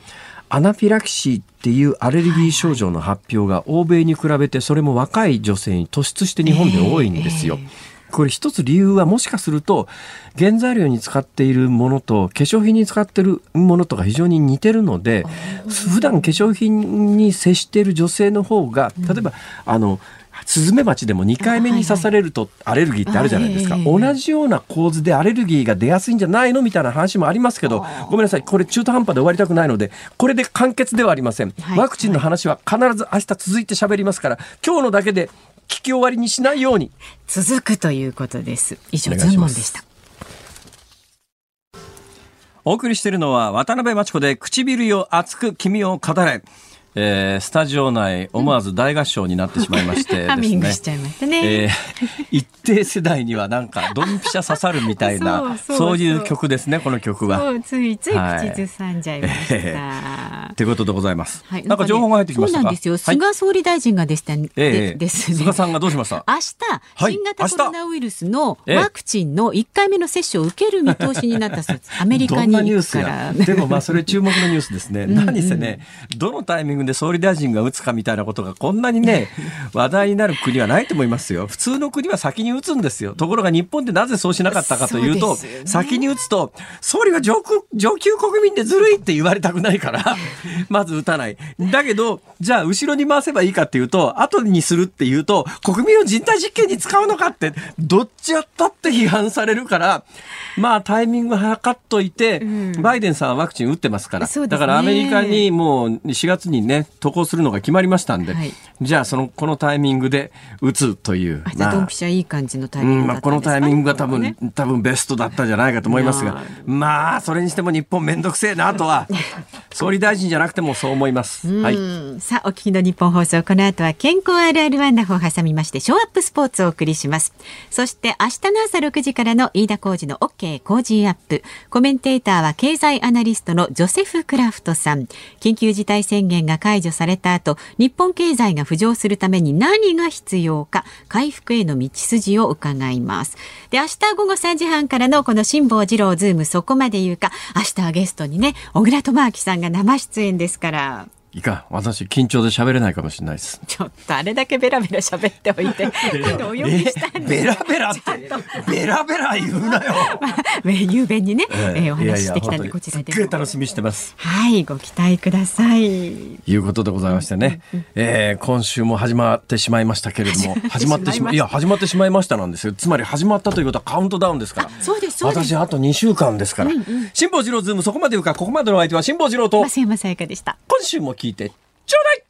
S1: アナフィラキシーっていうアレルギー症状の発表が欧米に比べてそれも若い女性に突出して日本で多いんですよ。これ一つ理由はもしかすると原材料に使っているものと化粧品に使っているものとか非常に似てるので普段化粧品に接している女性の方が例えばあのスズメバチでも2回目に刺されるとアレルギーってあるじゃないですか、同じような構図でアレルギーが出やすいんじゃないのみたいな話もありますけどごめんなさいこれ中途半端で終わりたくないのでこれで完結ではありません、ワクチンの話は必ず明日続いて喋りますから今日のだけで聞き終わりにしないように。
S2: 続くということです。以上ズーモンでした。
S1: お送りしているのは渡辺真知子で唇よ熱く君を語れえー、スタジオ内思わず大合唱になってしまいましてですね。ハ
S2: ミングしちゃいましたね。えー、
S1: 一定世代にはなんかドンピシャ刺さるみたいな そういう曲ですねこの曲は。
S2: ついつい口ずさんじゃいました。と、
S1: はい、いうことでございます。はい、なんか情報が入ってきました
S2: そうなんですよ。菅総理大臣がでしたね。えー、ですね。
S1: 菅さんがどうしました？
S2: 明日新型コロナウイルスのワクチンの一回目の接種を受ける見通しになったそうです。アメリカに行くから。
S1: でもまあそれ注目のニュースですね。何せね、どのタイミングで総理大臣が打つかみたいなことがこんなにね、話題になる国はないと思いますよ。普通の国は先に打つんですよ。ところが日本でなぜそうしなかったかというと、ね、先に打つと、総理は上上級国民でずるいって言われたくないから、まず打たない。だけど、じゃあ後ろに回せばいいかっていうと、後にするっていうと、国民を人体実験に使うのかって、どっちやったって批判されるから、まあタイミング測っといて、うん、バイデンさんはワクチン打ってますから、ね、だからアメリカにもう4月にね、渡航するのが決まりましたんで、はい、じゃあその、このタイミングで打つという。
S2: あ、じゃあドンピシャいい感じのタイミングまあ、
S1: このタイミングが多分、ね、多分ベストだったんじゃないかと思いますが、まあ、それにしても日本めんどくせえなとは、総理大臣じゃなくてもそう思います。はい。
S2: さあ、お聞きの日本放送、この後は健康あるあるワンダホを挟みまして、ショーアップスポーツをお送りします。そして明日の朝6時からの飯田浩二の OK 工事アップ。コメンテーターは経済アナリストのジョセフ・クラフトさん。緊急事態宣言が解除された後、日本経済が浮上するために何が必要か、回復への道筋を伺います。で、明日午後3時半からのこの辛坊治郎ズームそこまで言うか、明日はゲストにね、小倉智明さんが生出演ですから。
S1: いか。私緊張で喋れないかもしれないです。
S2: ちょっとあれだけベラベラ喋っておいて お呼びしたん
S1: ベラベラってベラベラ言うなよ、まあ、
S2: 雄弁にね、えー、えー、お話ししてきたんでこちら
S1: で楽しみしてます。
S2: はいご期待ください。
S1: いうことでございましてね、うん、えー、今週も始まってしまいましたけれども 始まってしまいや始まってしまいましたなんですよ。つまり始まったということはカウントダウンですから。
S2: そうですそうです。
S1: 私あと2週間ですから、うんうん、辛坊治郎ズームそこまで言うかここまでの相手は辛坊治郎と。
S2: 増山さやかでした。
S1: 今週も聞いて。ちょうだい！